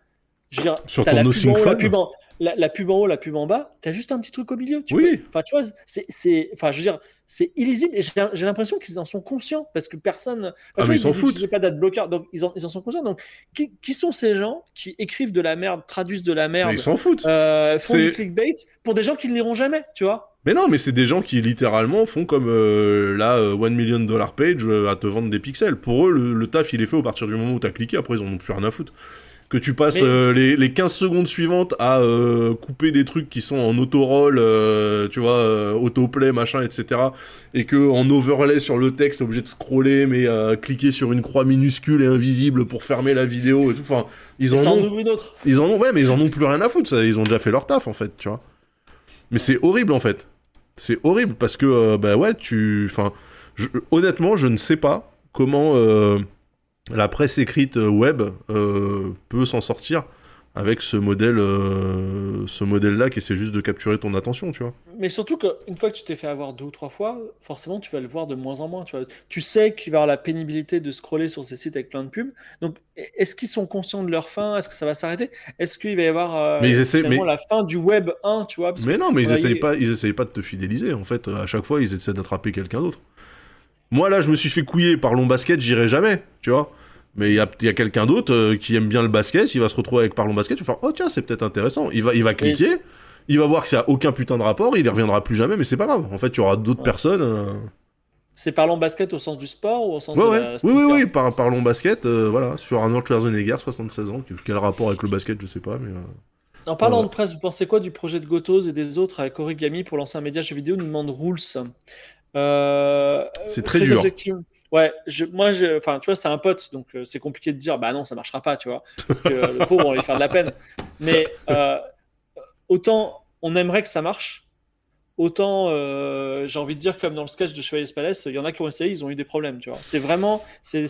Je veux dire, Sur ton la pub en, la, la pub en haut, la pub en bas, t'as juste un petit truc au milieu. Tu Oui. peux- Enfin, tu vois, c'est, c'est, enfin, je veux dire, c'est illisible. Et j'ai, l'impression qu'ils en sont conscients parce que personne. Ah, tu mais vois, ils s'en foutent. pas d'adblocker, donc ils en, ils en sont conscients. Donc, qui, qui sont ces gens qui écrivent de la merde, traduisent de la merde, Mais ils s'en foutent. euh, font du clickbait pour des gens qui ne liront jamais, tu vois? Mais non, mais c'est des gens qui littéralement font comme euh, la euh, 1 million dollar page euh, à te vendre des pixels. Pour eux, le, le taf il est fait au partir du moment où t'as cliqué, après ils en ont plus rien à foutre. Que tu passes Mais- euh, les, les 15 secondes suivantes à euh, couper des trucs qui sont en autoroll, euh, tu vois, autoplay, machin, etc. Et que en overlay sur le texte, obligé de scroller, mais cliquer sur une croix minuscule et invisible pour fermer la vidéo et tout. Enfin, ils en ça en ont ouvre une autre. ils en ont, ouais, mais ils en ont plus rien à foutre. Ça, ils ont déjà fait leur taf en fait, tu vois. Mais c'est horrible en fait. C'est horrible parce que, bah ouais, tu. Enfin, je- honnêtement, je ne sais pas comment la presse écrite euh, web euh, peut s'en sortir avec ce modèle, euh, ce modèle-là qui essaie juste de capturer ton attention, tu vois. Mais surtout qu'une fois que tu t'es fait avoir deux ou trois fois, forcément, tu vas le voir de moins en moins. Tu, vois. tu sais qu'il va y avoir la pénibilité de scroller sur ces sites avec plein de pubs. Donc, est-ce qu'ils sont conscients de leur fin? Est-ce que ça va s'arrêter? Est-ce qu'il va y avoir euh, Mais ils essaient- mais- la fin du web 1, tu vois? Parce que Mais non, mais ils essayent pas, ils essayent pas de te fidéliser. En fait, à chaque fois, ils essaient d'attraper quelqu'un d'autre. Moi, là, je me suis fait couiller par Long Basket, j'irai jamais, tu vois. Mais il y a, il y a quelqu'un d'autre euh, qui aime bien le basket, il va se retrouver avec Parlons Basket, il va faire Oh tiens, c'est peut-être intéressant. Il va, il va cliquer, il va voir que ça a aucun putain de rapport, il y reviendra plus jamais, mais c'est pas grave. En fait, tu auras d'autres Ouais. personnes. euh, C'est parlons basket au sens du sport ou au sens Ouais, de ouais. la Oui, oui, oui, par, Parlons Basket, euh, voilà, sur Arnold Schwarzenegger, 76 ans. Quel rapport avec le basket, je sais pas, mais. En parlant de presse, vous pensez quoi du projet de Gotos et des autres avec Origami pour lancer un média jeu vidéo nous demande Rules. Euh, C'est très dur. Ouais, je, moi, je, enfin, tu vois, c'est un pote, donc euh, c'est compliqué de dire, bah non, ça marchera pas, tu vois, parce que euh, le pauvre, on va lui faire de la peine. Mais euh, autant on aimerait que ça marche, autant euh, j'ai envie de dire, comme dans le sketch de Chevalier Palace, il y en a qui ont essayé, ils ont eu des problèmes, tu vois. C'est vraiment, c'est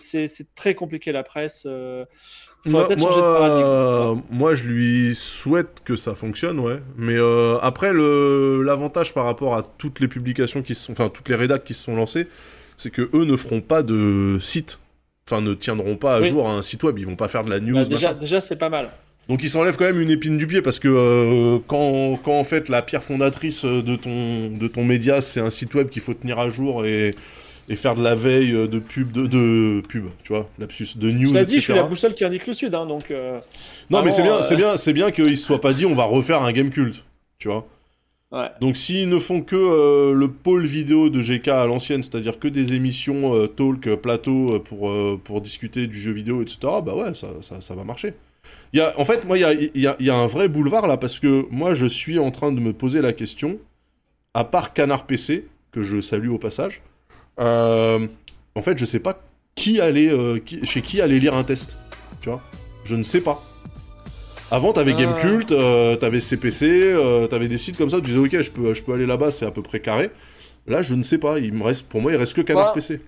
très compliqué la presse. euh, Moi, peut-être changer de moi, paradigme. euh, moi, je lui souhaite que ça fonctionne, ouais. Mais euh, après, le l'avantage par rapport à toutes les publications qui se sont, enfin toutes les rédacs qui se sont lancées, c'est que eux ne feront pas de site, enfin ne tiendront pas à Oui. jour un site web. Ils vont pas faire de la news. Bah, déjà, machin. déjà c'est pas mal. Donc ils s'enlèvent quand même une épine du pied parce que euh, quand, quand en fait la pierre fondatrice de ton de ton média c'est un site web qu'il faut tenir à jour et et faire de la veille de pub de, de pub, tu vois, lapsus, de news, Cela dit, je etc. suis la boussole qui indique le sud, hein, donc. euh, Non, mais c'est bien, euh, c'est bien, c'est bien qu'ils se soient pas dit on va refaire un game culte, tu vois. ouais. Donc s'ils ne font que euh, le pôle vidéo de GK à l'ancienne, c'est-à-dire que des émissions euh, talk, euh, plateau euh, pour euh, pour discuter du jeu vidéo, etc. Bah ouais, ça ça, ça va marcher. Y a, en fait, moi, il y a, il y, a, il y a un vrai boulevard là parce que moi, je suis en train de me poser la question, à part Canard PC que je salue au passage. euh, en fait, je sais pas qui allait, euh, qui- chez qui aller lire un test, tu vois. Je ne sais pas. Avant, t'avais Ah. Gamecult, euh, t'avais CPC, t'avais des sites comme ça, tu disais ok, je peux, je peux aller là-bas, c'est à peu près carré. Là, je ne sais pas, il me reste, pour moi, il reste que Canard Bah, PC.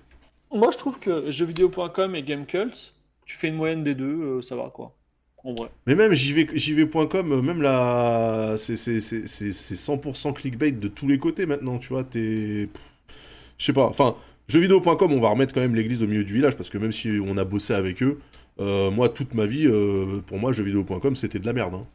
Moi, je trouve que jeuxvideo.com et Gamecult, tu fais une moyenne des deux, ça va quoi. En vrai. Mais même JV, JV.com, euh, même là, c'est c'est- c'est- c'est- c'est 100% clickbait de tous les côtés maintenant, tu vois. T'es. Je sais pas. Enfin, jeuxvideo.com, on va remettre quand même l'église au milieu du village parce que même si on a bossé avec eux, euh, moi, toute ma vie, euh, pour moi, jeuxvideo.com, c'était de la merde. hein.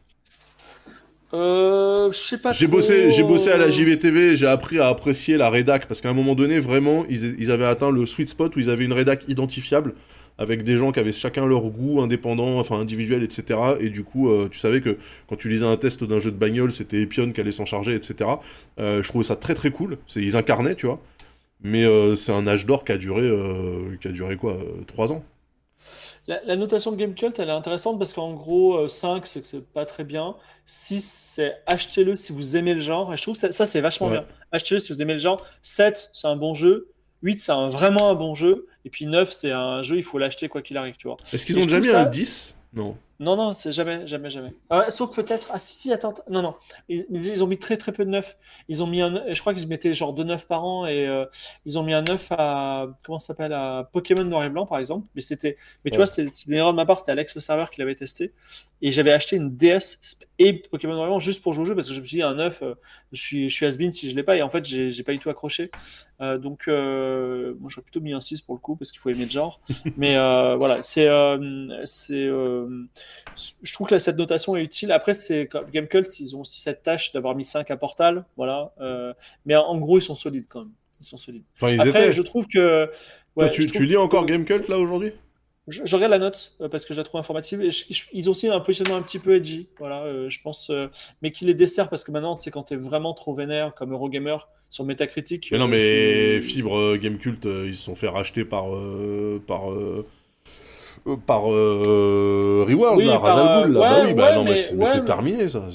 Euh, je sais pas J'ai trop, bossé, j'ai bossé à la JVTV, j'ai appris à apprécier la rédac parce qu'à un moment donné, vraiment, ils, ils avaient atteint le sweet spot où ils avaient une rédac identifiable avec des gens qui avaient chacun leur goût indépendant, enfin individuel, etc. Et du coup, euh, tu savais que quand tu lisais un test d'un jeu de bagnole, c'était Epion qui allait s'en charger, etc. Euh, je trouvais ça très très cool. C'est, ils incarnaient, tu vois. Mais euh, c'est un âge d'or qui a duré, qui a duré quoi, euh, trois ans. La, la notation de Gamecult, elle est intéressante parce qu'en gros, euh, 5, c'est que c'est pas très bien. 6, c'est achetez-le si vous aimez le genre. Et je trouve que ça, ça, c'est vachement Ouais. bien. Achetez-le si vous aimez le genre. 7, c'est un bon jeu. 8, c'est un- vraiment un bon jeu. Et puis 9, c'est un jeu, il faut l'acheter quoi qu'il arrive, tu vois. Est-ce qu'ils ont déjà mis ça- un 10 Non. Non, non, c'est jamais, jamais, jamais. Ah, sauf peut-être. Ah, si, si, attends. Non, non. Ils, ils- ont mis très, très peu de neufs. Ils ont mis un. Je crois qu'ils mettaient genre deux neufs par an et euh, ils ont mis un neuf à. Comment ça s'appelle À Pokémon Noir et Blanc, par exemple. Mais c'était. Mais tu Ouais. vois, c'était une erreur de ma part. C'était Alex le serveur qui l'avait testé. Et j'avais acheté une DS et Pokémon Noir et Blanc juste pour jouer au jeu parce que je me suis dit, un neuf, euh, je suis, je suis has-been si je l'ai pas. Et en fait, j'ai pas du tout accroché. Euh, donc, euh, moi, j'aurais plutôt mis un 6 pour le coup parce qu'il faut aimer le genre. Mais euh, voilà, c'est. euh, c'est euh, je trouve que cette notation est utile. Après, c'est comme Gamecult, ils ont aussi cette tâche d'avoir mis 5 à Portal, voilà. Euh, mais en gros, ils sont solides quand même. Ils sont solides. Enfin, ils Après, étaient. je trouve que. Ouais, tu, lis encore que- Gamecult là aujourd'hui? Je, je regarde la note euh, parce que je la trouve informative. Et je- je- ils ont aussi un positionnement un petit peu edgy, voilà. euh, je pense, euh, mais qui les dessert parce que maintenant, c'est quand t'es vraiment trop vénère comme Eurogamer sur Metacritic. Mais non, mais tu- Fibre Gamecult, euh, ils se sont fait racheter par. par. Euh, par euh, Reworld, Oui, là, par, Razal Ghul, là. euh, bah ouais, oui, bah ouais, non, mais, mais- c'est ouais, terminé, ça.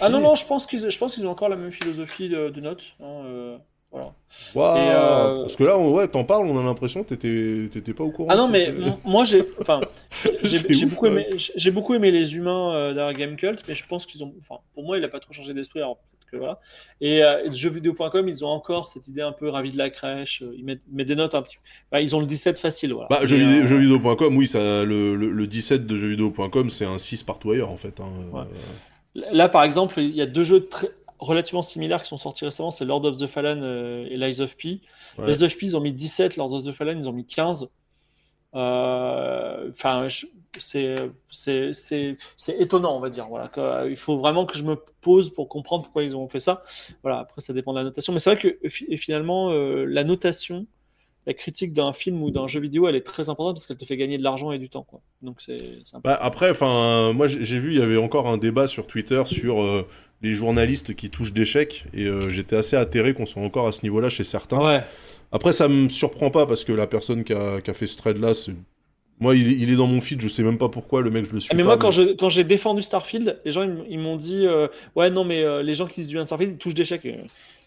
Ah non, non, je pense qu'ils je pense qu'ils ont encore la même philosophie de, de notes. hein, euh, voilà. Waouh, Et, euh, Parce que là, on, ouais, t'en parles, on a l'impression que t'étais pas au courant. Ah non, mais moi j'ai, enfin, j'ai beaucoup ouais. aimé, j'ai beaucoup aimé les humains derrière Gamecult, mais je pense qu'ils ont, enfin, pour moi, il a pas trop changé d'esprit. Alors que voilà. Et, euh, jeuxvideo.com, ils ont encore cette idée un peu ravi de la crèche. euh, Ils mettent, des notes un petit. Bah, ils ont le 17 facile, voilà. Bah, Mais, jeuxvideo- euh, jeuxvideo.com, oui, ça, le, le, le 17 de jeuxvideo.com, c'est un 6 partout ailleurs, en fait. hein. Ouais. Là, par exemple, il y a deux jeux très relativement similaires qui sont sortis récemment, c'est Lord of the Fallen euh, et Lies of P. Ouais. Lies of P, ils ont mis 17, Lord of the Fallen, ils ont mis 15. Euh, Enfin, c'est étonnant, on va dire. Voilà, que, euh, il faut vraiment que je me pose pour comprendre pourquoi ils ont fait ça. Voilà, après, ça dépend de la notation. Mais c'est vrai que fi- finalement, euh, la notation, la critique d'un film ou d'un jeu vidéo, elle est très importante parce qu'elle te fait gagner de l'argent et du temps. Quoi. Donc, c'est. Bah, après, enfin, moi j'ai vu, il y avait encore un débat sur Twitter sur euh, les journalistes qui touchent chèques, et euh, j'étais assez atterré qu'on soit encore à ce niveau-là chez certains. Ouais. Après, ça me surprend pas parce que la personne qui a, qui a fait ce thread-là, c'est. Moi, il, est- il est dans mon feed, je sais même pas pourquoi, le mec, je le suis Ah, mais pas, moi, quand j'ai défendu Starfield, les gens ils m'ont dit euh, Ouais, non, mais euh, les gens qui disent du Starfield, ils touchent des chèques. Euh,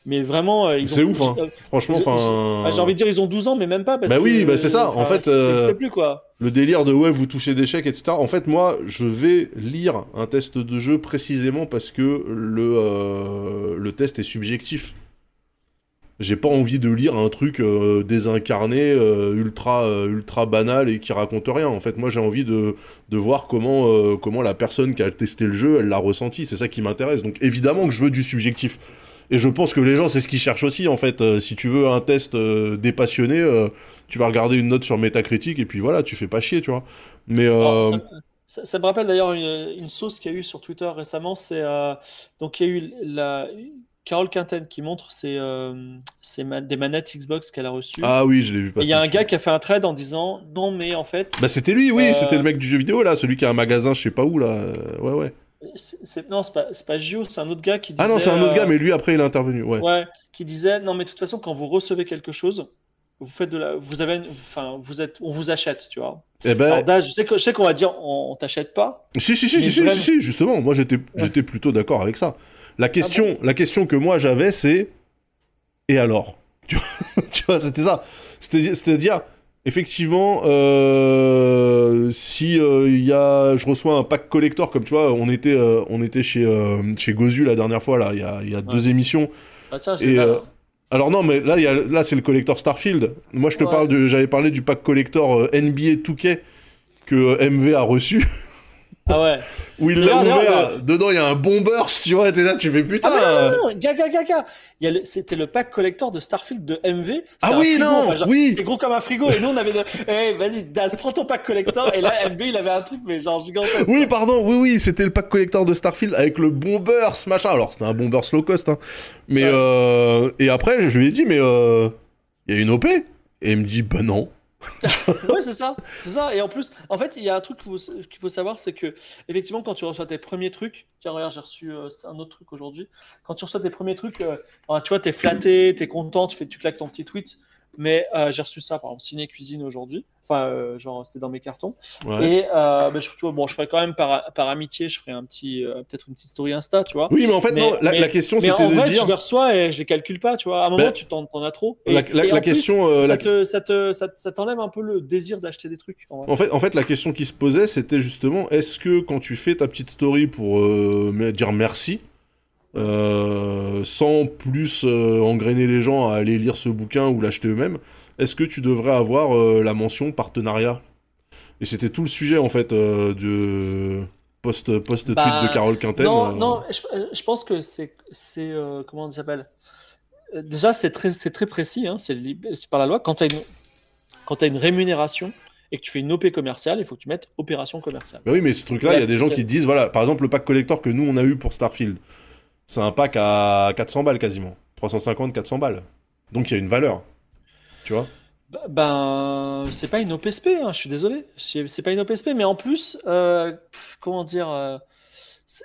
Mais vraiment, euh, ils C'est ouf, hein. Franchement, enfin. ah, J'ai envie de dire, ils ont 12 ans, mais même pas. Parce Bah oui, bah c'est ça. En fait, plus, quoi. Le délire de ouais, vous touchez des chèques, etc. En fait, moi, je vais lire un test de jeu précisément parce que le, le test est subjectif. J'ai pas envie de lire un truc euh, désincarné, euh, ultra, euh, ultra banal et qui raconte rien. En fait, moi, j'ai envie de, de voir comment, comment la personne qui a testé le jeu, elle l'a ressenti. C'est ça qui m'intéresse. Donc, évidemment que je veux du subjectif. Et je pense que les gens, c'est ce qu'ils cherchent aussi, en fait. Si tu veux un test dépassionné, tu vas regarder une note sur Metacritic et puis voilà, tu fais pas chier, tu vois. Mais ça, me rappelle d'ailleurs une, sauce qu'il y a eu sur Twitter récemment. C'est donc il y a eu la Carole Quinten qui montre ses, euh, ses des manettes Xbox qu'elle a reçues. ah oui, je l'ai vu passer. il y a un gars qui a fait un trade en disant non mais en fait Bah c'était lui, oui, Euh, c'était le mec du jeu vidéo là, celui qui a un magasin, je sais pas où là. Euh, Ouais, ouais. non c'est pas pas Gio c'est un autre gars qui disait Ah non, c'est un autre euh, gars, mais lui après il est intervenu. Ouais. Ouais, qui disait non mais de toute façon quand vous recevez quelque chose, vous faites de la, vous avez, une- enfin vous êtes, on vous achète, tu vois. Eh ben, Alors je sais que je sais qu'on va dire on, on t'achète pas. Si, si, si, si, si, si, justement, moi j'étais j'étais plutôt d'accord avec ça. La question, la question que moi j'avais, c'est et alors? Tu vois, c'était ça. C'est-à-dire, effectivement, euh, si euh, y a, je reçois un pack collector, comme tu vois, on était, euh, on était chez, euh, chez Gozu la dernière fois, là, il y a, y a deux émissions. Ah tiens, Et. Alors non, mais là, il y a- là c'est le collector Starfield. Moi, je te Ouais. parle de, j'avais parlé du pack collector NBA 2K que MV a reçu, Ah ouais. où il l'a ouvert. Dedans, il y a un bombers, tu vois. T'es là, tu fais putain. Ah, euh, non, non, non, gars, gars, gars, gars. Il y a le- C'était le pack collector de Starfield de MV. Ah oui, frigo, non, genre, oui. C'était gros comme un frigo et nous on avait. De... Eh, vas-y, Daz, prends ton pack collector. Et là, MV il avait un truc, mais genre gigantesque. Oui, pardon, oui, oui, c'était le pack collector de Starfield avec le bombers, machin. Alors, c'était un bombers low cost, hein. Mais, Ouais. euh, et après, je lui ai dit, mais, euh, il y a une OP? Et il me dit, bah non. Ouais, c'est ça, c'est ça. Et en plus, en fait, il y a un truc qu'il faut, savoir, c'est que effectivement, quand tu reçois tes premiers trucs, tiens, regarde, j'ai reçu euh, un autre truc aujourd'hui. Quand tu reçois tes premiers trucs, euh, tu vois, t'es flatté, t'es content, tu fais, tu claques ton petit tweet. Mais euh, j'ai reçu ça, par exemple, ciné cuisine aujourd'hui. Enfin, euh, genre, c'était dans mes cartons. Ouais. Et euh, bah, je, tu vois, bon, je ferai quand même par, par amitié, je ferai un petit, euh, peut-être une petite story Insta, tu vois. Oui, mais en fait, Mais- non, la, mais- la question c'était en de vrai, dire. tu les reçois et je les calcule pas, tu vois. À un moment, Ben, tu t'en, as trop. Et, La, la- et la en plus, question, euh, ça, te, ça, te, ça, ça t'enlève un peu le désir d'acheter des trucs. en. En fait, en fait, la question qui se posait, c'était justement, est-ce que quand tu fais ta petite story pour dire merci, sans plus engrainer les gens à aller lire ce bouquin ou l'acheter eux-mêmes, est-ce que tu devrais avoir euh, la mention partenariat? Et c'était tout le sujet, en fait, euh, de post, post tweet Bah, de Carole Quinten. Non, euh, non, je, je pense que c'est, c'est comment on s'appelle Déjà, c'est très, c'est très précis, hein, c'est par la loi. Quand tu as une, quand une rémunération et que tu fais une OP commerciale, il faut que tu mettes opération commerciale. Bah oui, mais ce truc-là, il y a des gens qui te disent, voilà, par exemple, le pack collector que nous, on a eu pour Starfield, c'est un pack à 400 balles quasiment. 350, 400 balles. Donc il y a une valeur. Tu vois Bah, Ben, c'est pas une OPSP, hein, je suis désolé. C'est pas une OPSP, mais en plus, euh, comment dire, euh,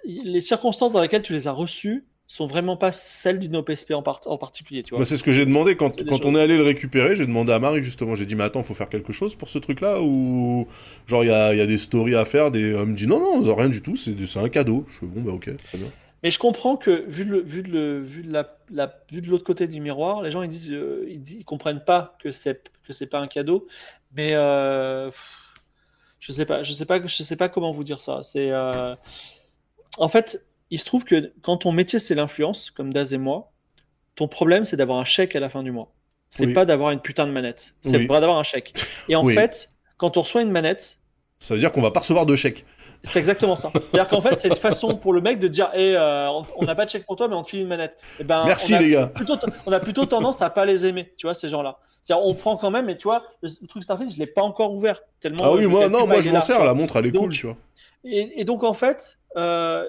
les circonstances dans lesquelles tu les as reçues sont vraiment pas celles d'une OPSP en, en particulier, tu vois. Bah, c'est ce que j'ai demandé quand, quand on est allé le récupérer. J'ai demandé à Marie justement. J'ai dit, mais attends, faut faire quelque chose pour ce truc-là Ou genre, il y a, y a des stories à faire. Des... Elle me dit, non, non, rien du tout. C'est un cadeau. Je fais, bon, bah ok, très bien. Mais je comprends que vu de, le- vu de, le- vu de, la, la- vu de l'autre côté du miroir, les gens ils disent, euh, ils, disent- ils comprennent pas que c'est que c'est pas un cadeau. Mais euh, je sais pas, je sais pas, je sais pas comment vous dire ça. C'est euh, en fait, il se trouve que quand ton métier c'est l'influence, comme Daz et moi, ton problème c'est d'avoir un chèque à la fin du mois. C'est Oui. pas d'avoir une putain de manette. C'est Oui. d'avoir un chèque. Et en Oui. fait, quand on reçoit une manette, Ça veut dire qu'on va pas recevoir de chèque. C'est exactement ça. C'est-à-dire qu'en fait, c'est une façon pour le mec de dire Eh, euh, on- n'a pas de chèque pour toi, mais on te file une manette. Et ben, Merci les gars. plutôt, on a plutôt tendance à pas les aimer, tu vois, ces gens-là. C'est-à-dire, on prend quand même, mais tu vois, le, truc Starfield, je l'ai pas encore ouvert. Tellement, Ah oui, moi, calcul non, moi je m'en sers. tu. La montre, elle est Donc, cool, tu vois. Et, et donc, en fait, euh,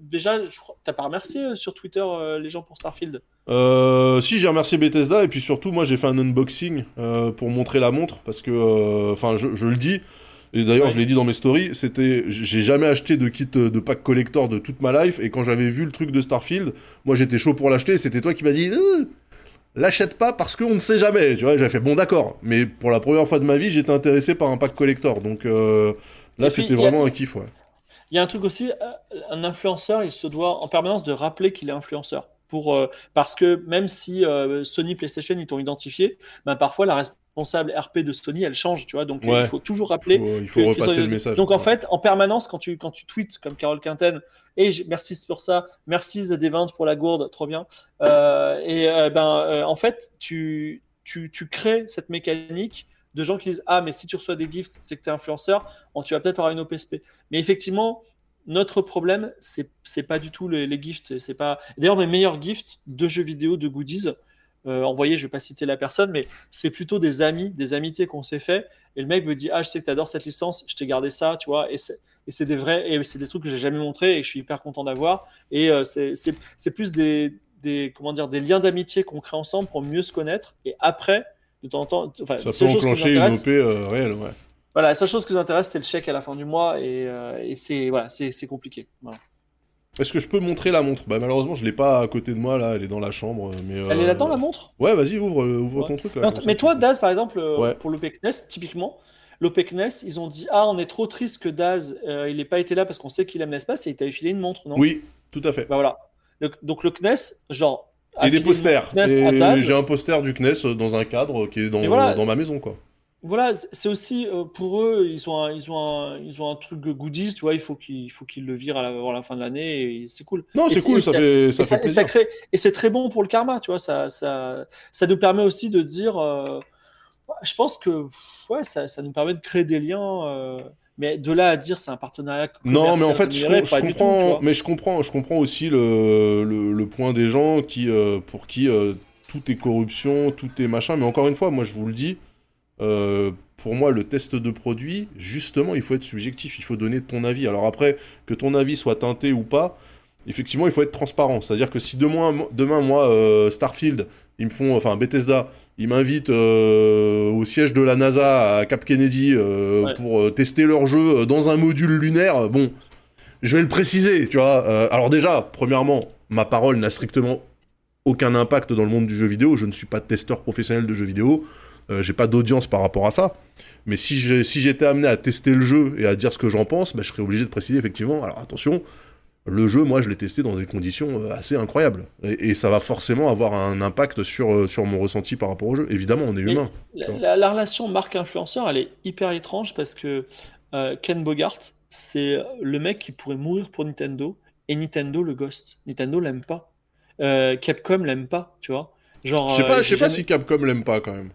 déjà, crois- t'as pas remercié euh, sur Twitter euh, les gens pour Starfield? Euh, si j'ai remercié Bethesda et puis surtout moi j'ai fait un unboxing pour montrer la montre parce que enfin je, je le dis et d'ailleurs Ouais. je l'ai dit dans mes stories c'était j'ai jamais acheté de kit euh, de pack collector de toute ma life et quand j'avais vu le truc de Starfield moi j'étais chaud pour l'acheter et c'était toi qui m'as dit Euh, l'achète pas parce qu'on ne sait jamais tu vois j'avais fait bon d'accord mais pour la première fois de ma vie j'étais intéressé par un pack collector donc euh, là c'était a- vraiment un kiff ouais Il y a un truc aussi, un influenceur, il se doit en permanence de rappeler qu'il est influenceur. Pour, euh, parce que même si euh, Sony, PlayStation, ils t'ont identifié, ben parfois la responsable RP de Sony, elle change, tu vois. Donc Ouais. il faut toujours rappeler. Faut- il faut que- repasser le message Donc en fait, en permanence, quand tu, quand tu tweets comme Carole Quinten, et j'ai- merci pour ça, merci The Devant pour la gourde, trop bien. Euh, et euh, ben, euh, en fait, tu, tu, tu crées cette mécanique de gens qui disent Ah, mais si tu reçois des gifts, c'est que tu es influenceur, bon, tu vas peut-être avoir une OPSP. Mais effectivement, notre problème, c'est c'est pas du tout les, les gifts. C'est pas. D'ailleurs, mes meilleurs gifts de jeux vidéo, de goodies, euh, envoyés, je vais pas citer la personne, mais c'est plutôt des amis, des amitiés qu'on s'est fait. Et le mec me dit Ah, je sais que tu adores cette licence, je t'ai gardé ça, tu vois. Et c'est des vrais, et c'est des trucs que j'ai jamais montré et que je suis hyper content d'avoir. Et euh, c'est plus des, des, comment dire, des liens d'amitié qu'on crée ensemble pour mieux se connaître. Et après, de temps en temps, enfin, ça peut enclencher une OP euh, réelle ouais voilà, la seule chose qui nous intéresse, c'est le chèque à la fin du mois et, et c'est voilà, c'est c'est compliqué. Voilà. Est-ce que je peux montrer la montre? Bah malheureusement je l'ai pas à côté de moi là, elle est dans la chambre. Mais Elle est euh, là-dedans la montre? Ouais, vas-y ouvre, euh, ouvre Ouais. ton truc là. Non, comme ça, Mais toi, Daz, par exemple, euh, Ouais. pour l'OPECNES, typiquement, l'OPECNES, ils ont dit Ah, on est trop triste que Daz, euh, il n'ait pas été là parce qu'on sait qu'il aime l'espace et il t'avait filé une montre, non? Oui, tout à fait. Bah voilà. Le- donc le CNES, genre. a Et des posters. j'ai un poster du CNES dans un cadre qui est dans, voilà. dans ma maison quoi. Voilà, c'est aussi euh, pour eux, ils ont un, ils ont un, ils ont un truc goodies, tu vois, il faut qu'ils le virent à la, avant la fin de l'année et c'est cool. Non, c'est cool, ça fait, ça fait et crée, et c'est très bon pour le karma, tu vois, ça, ça, ça nous permet aussi de dire, euh, je pense que ouais, ça, ça, nous permet de créer des liens. Euh, mais de là à dire c'est un partenariat non mais en fait je, comprends mais je comprends je comprends aussi le, le, point des gens qui pour qui tout est corruption tout est machin mais encore une fois moi je vous le dis euh, pour moi, le test de produit, justement, il faut être subjectif, il faut donner ton avis. Alors après, que ton avis soit teinté ou pas, effectivement, il faut être transparent. C'est-à-dire que si demain, demain moi, euh, Starfield, ils me font, enfin Bethesda, ils m'invitent euh, au siège de la NASA à Cap Kennedy pour tester leur jeu dans un module lunaire, bon, je vais le préciser, tu vois. alors déjà, premièrement, ma parole n'a strictement aucun impact dans le monde du jeu vidéo. Je ne suis pas testeur professionnel de jeux vidéo. Euh, j'ai pas d'audience par rapport à ça. Mais si j'étais amené à tester le jeu et à dire ce que j'en pense, bah, je serais obligé de préciser effectivement. Alors attention, le jeu, moi, je l'ai testé dans des conditions euh, assez incroyables. Et, ça va forcément avoir un impact sur, euh, sur mon ressenti par rapport au jeu. Évidemment, on est humain. La, relation marque-influenceur, elle est hyper étrange parce que Ken Bogart, c'est le mec qui pourrait mourir pour Nintendo et Nintendo le ghost. Nintendo l'aime pas. Capcom l'aime pas, tu vois. Genre, je sais pas, sais pas si Capcom l'aime pas quand même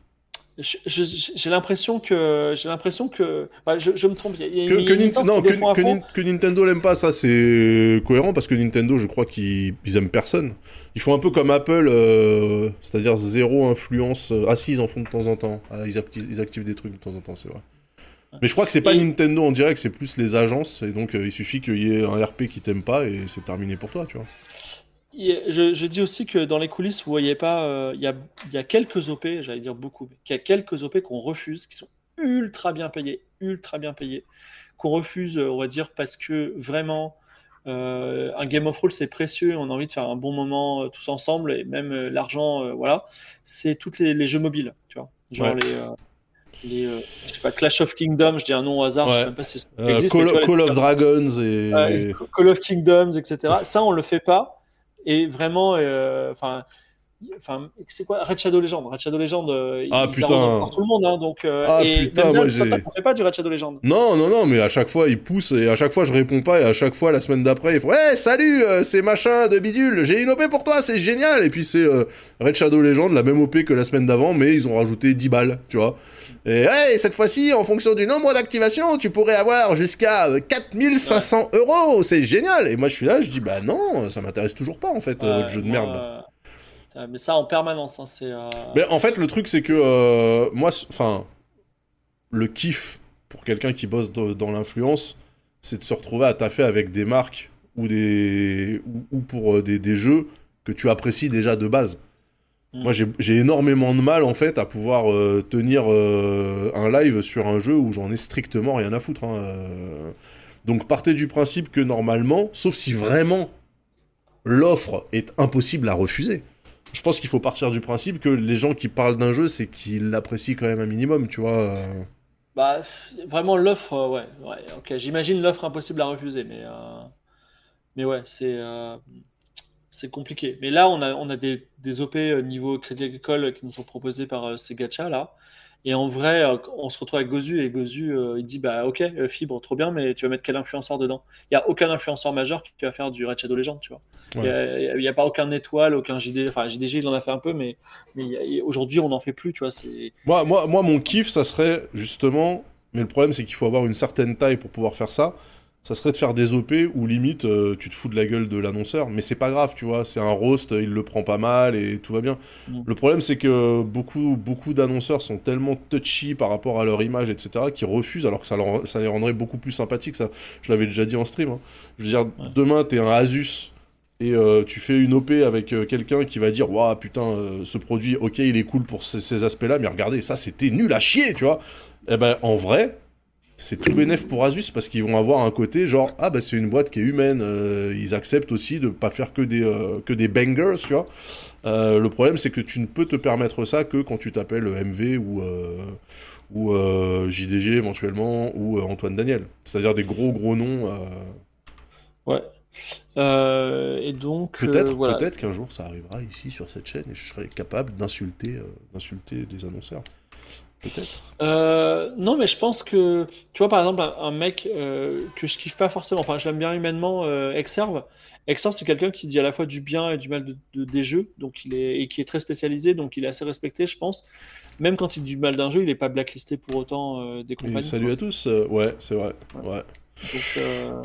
j'ai l'impression que j'ai l'impression que je, me trompe. Il y a, que, Nintendo l'aime pas, ça c'est cohérent parce que Nintendo, je crois qu'ils aiment personne. Ils font un peu comme Apple, euh, c'est-à-dire zéro influence. Ah si, ils en font de temps en temps. Ah, ils, activent, des trucs de temps en temps, c'est vrai. Mais je crois que c'est pas Nintendo en direct, c'est plus les agences. Et donc euh, il suffit qu'il y ait un RP qui t'aime pas et c'est terminé pour toi, tu vois. Je, dis aussi que dans les coulisses, vous voyez pas, euh, il y, a, quelques OP, j'allais dire beaucoup, mais il y a quelques OP qu'on refuse, qui sont ultra bien payés, ultra bien payés, qu'on refuse, euh, on va dire, parce que vraiment, euh, un Game of Roll c'est précieux, on a envie de faire un bon moment tous ensemble, et même l'argent, voilà, c'est tous les, jeux mobiles, tu vois, genre les. les je sais pas, Clash of Kingdom, je dis un nom au hasard, je sais même pas si ça existe. Call, of Dragons et... Call of Kingdoms, etc. Ça, on le fait pas et vraiment, euh, enfin. Enfin, c'est quoi? Red Shadow Legend Red Shadow Legend, euh, ah, putain. encore tout le monde, hein, donc. Euh, ah, et putain, moi on fait pas du Red Shadow Legend? Non, non, non, mais à chaque fois il pousse et à chaque fois je réponds pas et à chaque fois la semaine d'après il faut ouais salut, c'est machin de bidule, j'ai une OP pour toi, c'est génial et puis c'est Red Shadow Legend, la même OP que la semaine d'avant, mais ils ont rajouté 10 balles, tu vois. Et hey, cette fois-ci, en fonction du nombre d'activations, tu pourrais avoir jusqu'à 4500 euh, euros. C'est génial. Et moi, je suis là, je dis, bah non, ça m'intéresse toujours pas, en fait, euh, votre jeu de merde. Mais ça en permanence, hein, c'est. Euh, mais en fait, le truc, c'est que moi, enfin, le kiff pour quelqu'un qui bosse dans l'influence, c'est de se retrouver à taffer avec des marques ou des ou, pour des, des, jeux que tu apprécies déjà de base. Mm. Moi, j'ai énormément de mal, en fait, à pouvoir euh, tenir euh, un live sur un jeu où j'en ai strictement rien à foutre. Hein, euh. Donc, partez du principe que normalement, sauf si vraiment l'offre est impossible à refuser, je pense qu'il faut partir du principe que les gens qui parlent d'un jeu, c'est qu'ils l'apprécient quand même un minimum, tu vois. Bah, vraiment, l'offre, ouais, ouais, ok. J'imagine l'offre impossible à refuser, mais, mais ouais, c'est c'est compliqué. Mais là, on a, on a des, des OP euh, niveau Crédit Agricole qui nous sont proposés par euh, ces gachas là. Et en vrai, euh, on se retrouve avec Gozu et Gozu, il dit bah ok, fibre, trop bien, mais tu vas mettre quel influenceur dedans? Il n'y a aucun influenceur majeur qui va faire du Red Shadow Legend, tu vois. Il n'y a, pas aucun étoile, aucun JD, enfin JDG il en a fait un peu, mais, mais aujourd'hui on n'en fait plus, tu vois. Moi, moi, moi, mon kiff, ça serait justement, mais le problème c'est qu'il faut avoir une certaine taille pour pouvoir faire ça ça serait de faire des OP où limite euh, tu te fous de la gueule de l'annonceur, mais c'est pas grave, tu vois, c'est un roast, il le prend pas mal et tout va bien. Mm. Le problème c'est que beaucoup, beaucoup d'annonceurs sont tellement touchy par rapport à leur image, etc., qu'ils refusent alors que ça, ça les rendrait beaucoup plus sympathiques. Ça, je l'avais déjà dit en stream. Hein. Je veux dire, demain demain t'es un Asus et euh, tu fais une OP avec euh, quelqu'un qui va dire Waouh, putain, ce produit, ok, il est cool pour ces, ces aspects-là, mais regardez, ça c'était nul à chier, tu vois. Eh ben, en vrai, c'est tout bénef pour Asus parce qu'ils vont avoir un côté genre ah bah c'est une boîte qui est humaine euh, ils acceptent aussi de pas faire que des euh, que des bangers tu vois. Euh, le problème c'est que tu ne peux te permettre ça que quand tu t'appelles MV ou ou JDG éventuellement ou Antoine Daniel. C'est-à-dire des gros gros noms ouais. Et donc peut-être peut-être qu'un jour ça arrivera ici sur cette chaîne et je serai capable d'insulter d'insulter des annonceurs peut-être. Euh, non, mais je pense que, tu vois, par exemple, un, un mec euh, que je kiffe pas forcément, enfin, je l'aime bien humainement, euh, Exerve. Exerve, c'est quelqu'un qui dit à la fois du bien et du mal de, de- des jeux, donc il est, et qui est très spécialisé, donc il est assez respecté, je pense. Même quand il dit du mal d'un jeu, il est pas blacklisté pour autant des Et compagnies. salut à tous. ouais, c'est vrai. Ouais.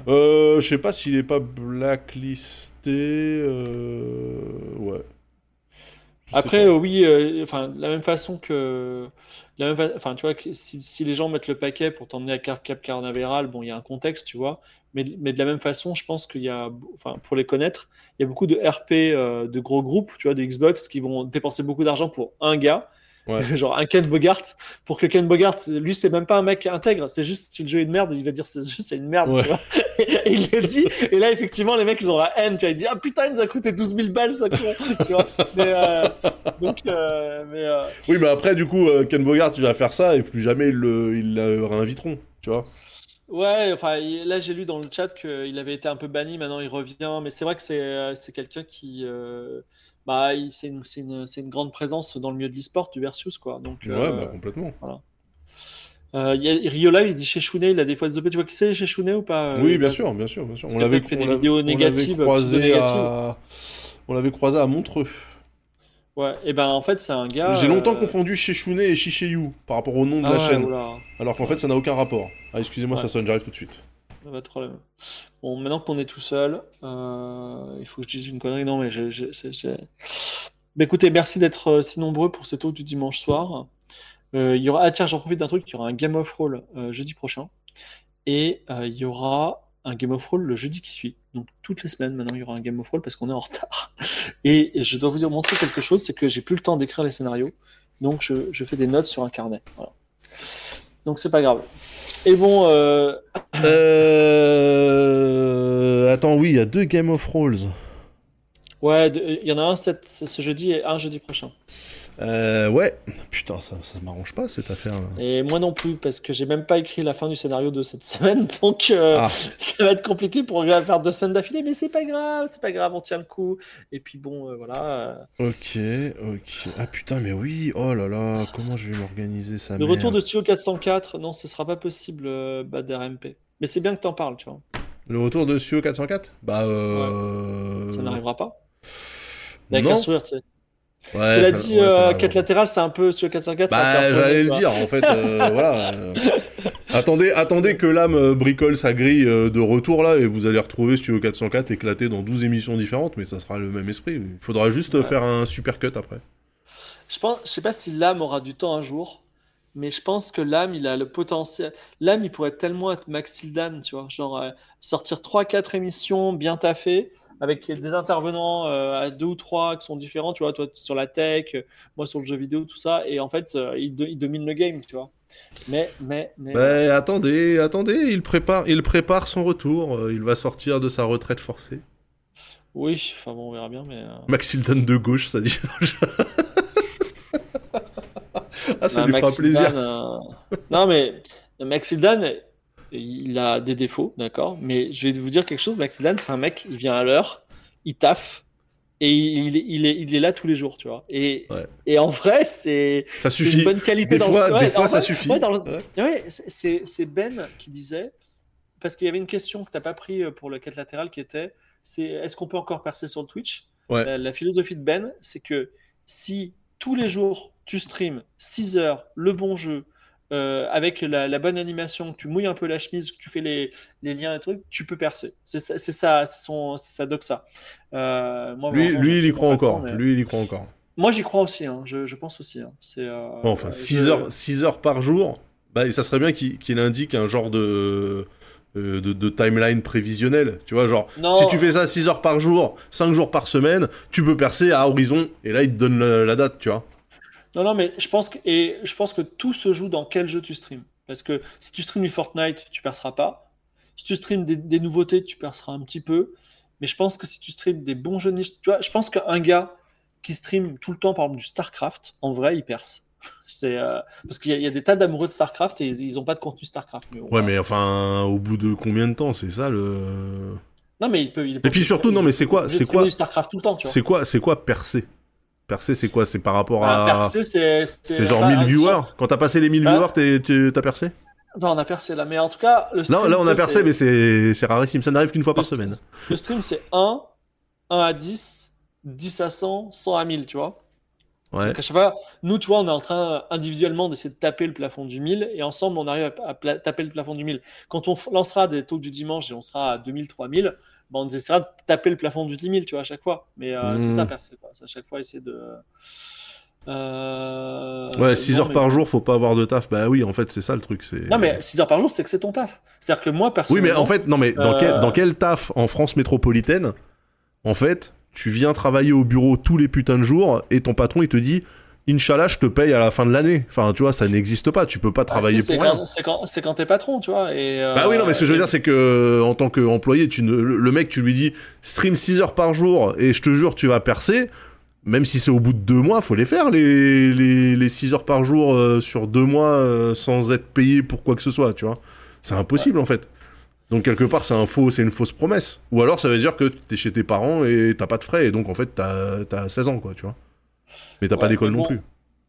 Ouais. Je sais pas s'il est pas blacklisté. Ouais. Après, oui, enfin, de la même façon que, de la même enfin, tu vois, si, si les gens mettent le paquet pour t'emmener à Cap Carnaveral, bon, il y a un contexte, tu vois, mais, mais de la même façon, je pense qu'il y a, enfin, pour les connaître, il y a beaucoup de RP euh, de gros groupes, tu vois, de Xbox qui vont dépenser beaucoup d'argent pour un gars, Ouais. genre un Ken Bogart, pour que Ken Bogart, lui, c'est même pas un mec intègre, c'est juste si le jeu est une merde, il va dire c'est juste c'est une merde, Ouais. tu vois. Et il le dit, et là, effectivement, les mecs, ils ont la haine, tu vois, ils disent, ah putain, il nous a coûté 12 000 balles, ce con, tu vois. Mais, euh, donc, euh, mais, euh, Oui, mais après, du coup, Ken Bogart, tu vas faire ça et plus jamais ils le, ils le réinviteront. Tu vois ouais, enfin, là, j'ai lu dans le chat qu'il avait été un peu banni, maintenant il revient, mais c'est vrai que c'est c'est quelqu'un qui, euh, bah, c'est une, c'est une, c'est une grande présence dans le milieu de l'e-sport, du Versus, quoi. Donc, Ouais, euh, bah complètement. Euh, il y a, Riola, il dit chez il a des fois des OP, tu vois qui c'est chez ou pas? euh, oui, bien sûr, bien sûr, bien sûr. Parce On l'avait fait des vidéos on l'avait négatives, croisé pseudo-négatives. à... On l'avait croisé à Montreux. Ouais, et ben, en fait, c'est un gars. J'ai longtemps euh, confondu Shishuné et Shishayu par rapport au nom de ah la ouais, chaîne. oula. Alors qu'en fait, ça n'a aucun rapport. Ah, excusez-moi, Ouais. ça sonne, j'arrive tout de suite. Pas de problème. Bon, maintenant qu'on est tout seul, euh, il faut que je dise une connerie. Non, mais j'ai- écoutez, merci d'être euh, si nombreux pour cette eau du dimanche soir. Euh, il y aura... Ah tiens, j'en profite d'un truc, il y aura un Game of Roll euh, jeudi prochain. Et euh, il y aura un Game of Roll le jeudi qui suit. Donc toutes les semaines, maintenant, il y aura un Game of Roll parce qu'on est en retard. Et, je dois vous montrer quelque chose, c'est que j'ai plus le temps d'écrire les scénarios. Donc je, fais des notes sur un carnet. Donc c'est pas grave. Et bon, euh, Euh... Attends, oui, il y a deux Game of Rolls. Ouais, il y en a un cette- ce jeudi et un jeudi prochain. Euh, ouais. Putain, ça, ça m'arrange pas cette affaire. là. Et moi non plus, parce que j'ai même pas écrit la fin du scénario de cette semaine, donc euh, Ah. ça va être compliqué pour faire deux semaines d'affilée, mais c'est pas grave, c'est pas grave, on tient le coup. Et puis bon, euh, voilà. euh, Ok, ok. Ah putain, mais oui. Oh là là, comment je vais m'organiser ça Le retour de Studio 404, non, ce sera pas possible, euh, Bad RMP. Mais c'est bien que t'en parles, tu vois. Le retour de Studio 404 Bah, euh... Ça n'arrivera pas. Avec Non. sourire, tu sais. Ouais, Cela dit, ouais, euh, n'arrivera quête pas. latérale, c'est un peu Studio 404. Bah, j'allais le dire, en fait, euh, voilà. Attendez, attendez que l'âme euh, bricole sa grille euh, de retour, là, et vous allez retrouver Studio 404 éclaté dans 12 émissions différentes, mais ça sera le même esprit. Il faudra juste Ouais. faire un super cut après. Je pense, je sais pas si l'âme aura du temps un jour, mais je pense que l'âme, il a le potentiel. L'âme, il pourrait tellement être Maxildan, tu vois, genre euh, sortir 3-4 émissions bien taffées avec des intervenants euh, à deux ou trois qui sont différents, tu vois, toi sur la tech, euh, moi sur le jeu vidéo, tout ça, et en fait, euh, il, do- il domine le game, tu vois. Mais, mais, mais. Mais attendez, attendez, il prépare, il prépare son retour, il va sortir de sa retraite forcée. Oui, enfin bon, on verra bien, mais. euh, Maxildan de gauche, ça dit. ah, ça bah, lui fera plaisir. euh, Non, mais Maxildan, il a des défauts, d'accord, mais je vais vous dire quelque chose, Maxildan, c'est un mec, il vient à l'heure, il taffe, et il, est- il, est, il est là tous les jours, tu vois. Et, Ouais. et en vrai, c'est une suffit. bonne qualité Des dans fois, le des ouais, fois ça vrai- suffit. ouais, le- c'est- Ben qui disait, parce qu'il y avait une question que tu n'as pas pris pour le quête latérale qui était, c'est est-ce qu'on peut encore percer sur le Twitch? La, la philosophie de Ben, c'est que si tous les jours tu streams 6 heures, le bon jeu, euh, avec la, la bonne animation, que tu mouilles un peu la chemise, que tu fais les, les liens et trucs, tu peux percer. C'est ça, c'est sa doxa. Euh, moi, Lui, il y croit encore. mais- Lui, il y croit encore. Moi, j'y crois aussi. hein. Je, je pense aussi. hein. C'est. euh, Bon, enfin, euh, 6 je- heures, 6 heures par jour, bah, et ça serait bien qu'il indique un genre de, de, de timeline prévisionnel. Tu vois, genre, Non. si tu fais ça 6 heures par jour, 5 jours par semaine, tu peux percer à horizon, et là, il te donne la, la date, tu vois. Non, non, mais je pense que et je pense que tout se joue dans quel jeu tu streams. Parce que si tu streams du Fortnite, tu perceras pas. Si tu streams des, des nouveautés, tu perceras un petit peu. Mais je pense que si tu streams des bons jeux niche, tu vois, je pense qu'un gars qui stream tout le temps, par exemple, du StarCraft, en vrai, il perce. C'est euh, parce qu'il y, a- il y a des tas d'amoureux de StarCraft et ils ont pas de contenu StarCraft. Mais Ouais, mais enfin, au bout de combien de temps, c'est ça le. Non, mais il peut. il Et puis surtout, non, mais c'est quoi- c'est quoi- StarCraft tout le temps. C'est quoi, c'est quoi percer? Percer, c'est quoi? C'est par rapport Bah, à. percer, c'est. C'est genre pas- 1000 un- viewers? Quand t'as passé les 1000 Bah. viewers, t'es- tu- t'as percé? Non, on a percé là, mais en tout cas, le stream. Non, là on a percé, mais c'est rarissime. Ça n'arrive qu'une fois par Le stream. semaine. Le stream, c'est 1, 1 à 10, 10 à 100, 100 à 1000, tu vois? Ouais. Donc à chaque fois, nous, tu vois, on est en train individuellement d'essayer de taper le plafond du 1000 et ensemble, on arrive à, à taper le plafond du 1000. Quand on lancera des taux du dimanche et on sera à 2000, 3000, ben, on essaiera de taper le plafond du 10 000, tu vois, à chaque fois. Mais euh, c'est Mhm. ça. C'est à chaque fois essayer de. Euh, Ouais, 6 non, heures mais- par jour, faut pas avoir de taf. Bah oui, en fait, c'est ça le truc. c'est- Non, mais 6 heures par jour, c'est que c'est ton taf. C'est-à-dire que moi, Oui, personnellement. mais en fait, non, mais dans, Euh, quel, dans quel taf en France métropolitaine, en fait, tu viens travailler au bureau tous les putains de jours et ton patron il te dit Inch'Allah, je te paye à la fin de l'année. Enfin, tu vois, ça n'existe pas. Tu peux pas bah, travailler si, pour rien. C'est quand, t'es patron, tu vois. Et, euh, Bah oui, non, mais ce que je veux dire, c'est que en tant qu'employé, tu ne... le mec, tu lui dis stream 6 heures par jour et je te jure, tu vas percer. Même si c'est au bout de deux mois, faut les faire, les, les, les 6 heures par jour euh, sur deux mois euh, sans être payé pour quoi que ce soit, tu vois. C'est impossible en fait. Donc quelque part, c'est un faux, c'est une fausse promesse. Ou alors ça veut dire que t'es chez tes parents et t'as pas de frais et donc en fait t'as as 16 ans, quoi, tu vois. Mais t'as pas d'école non plus.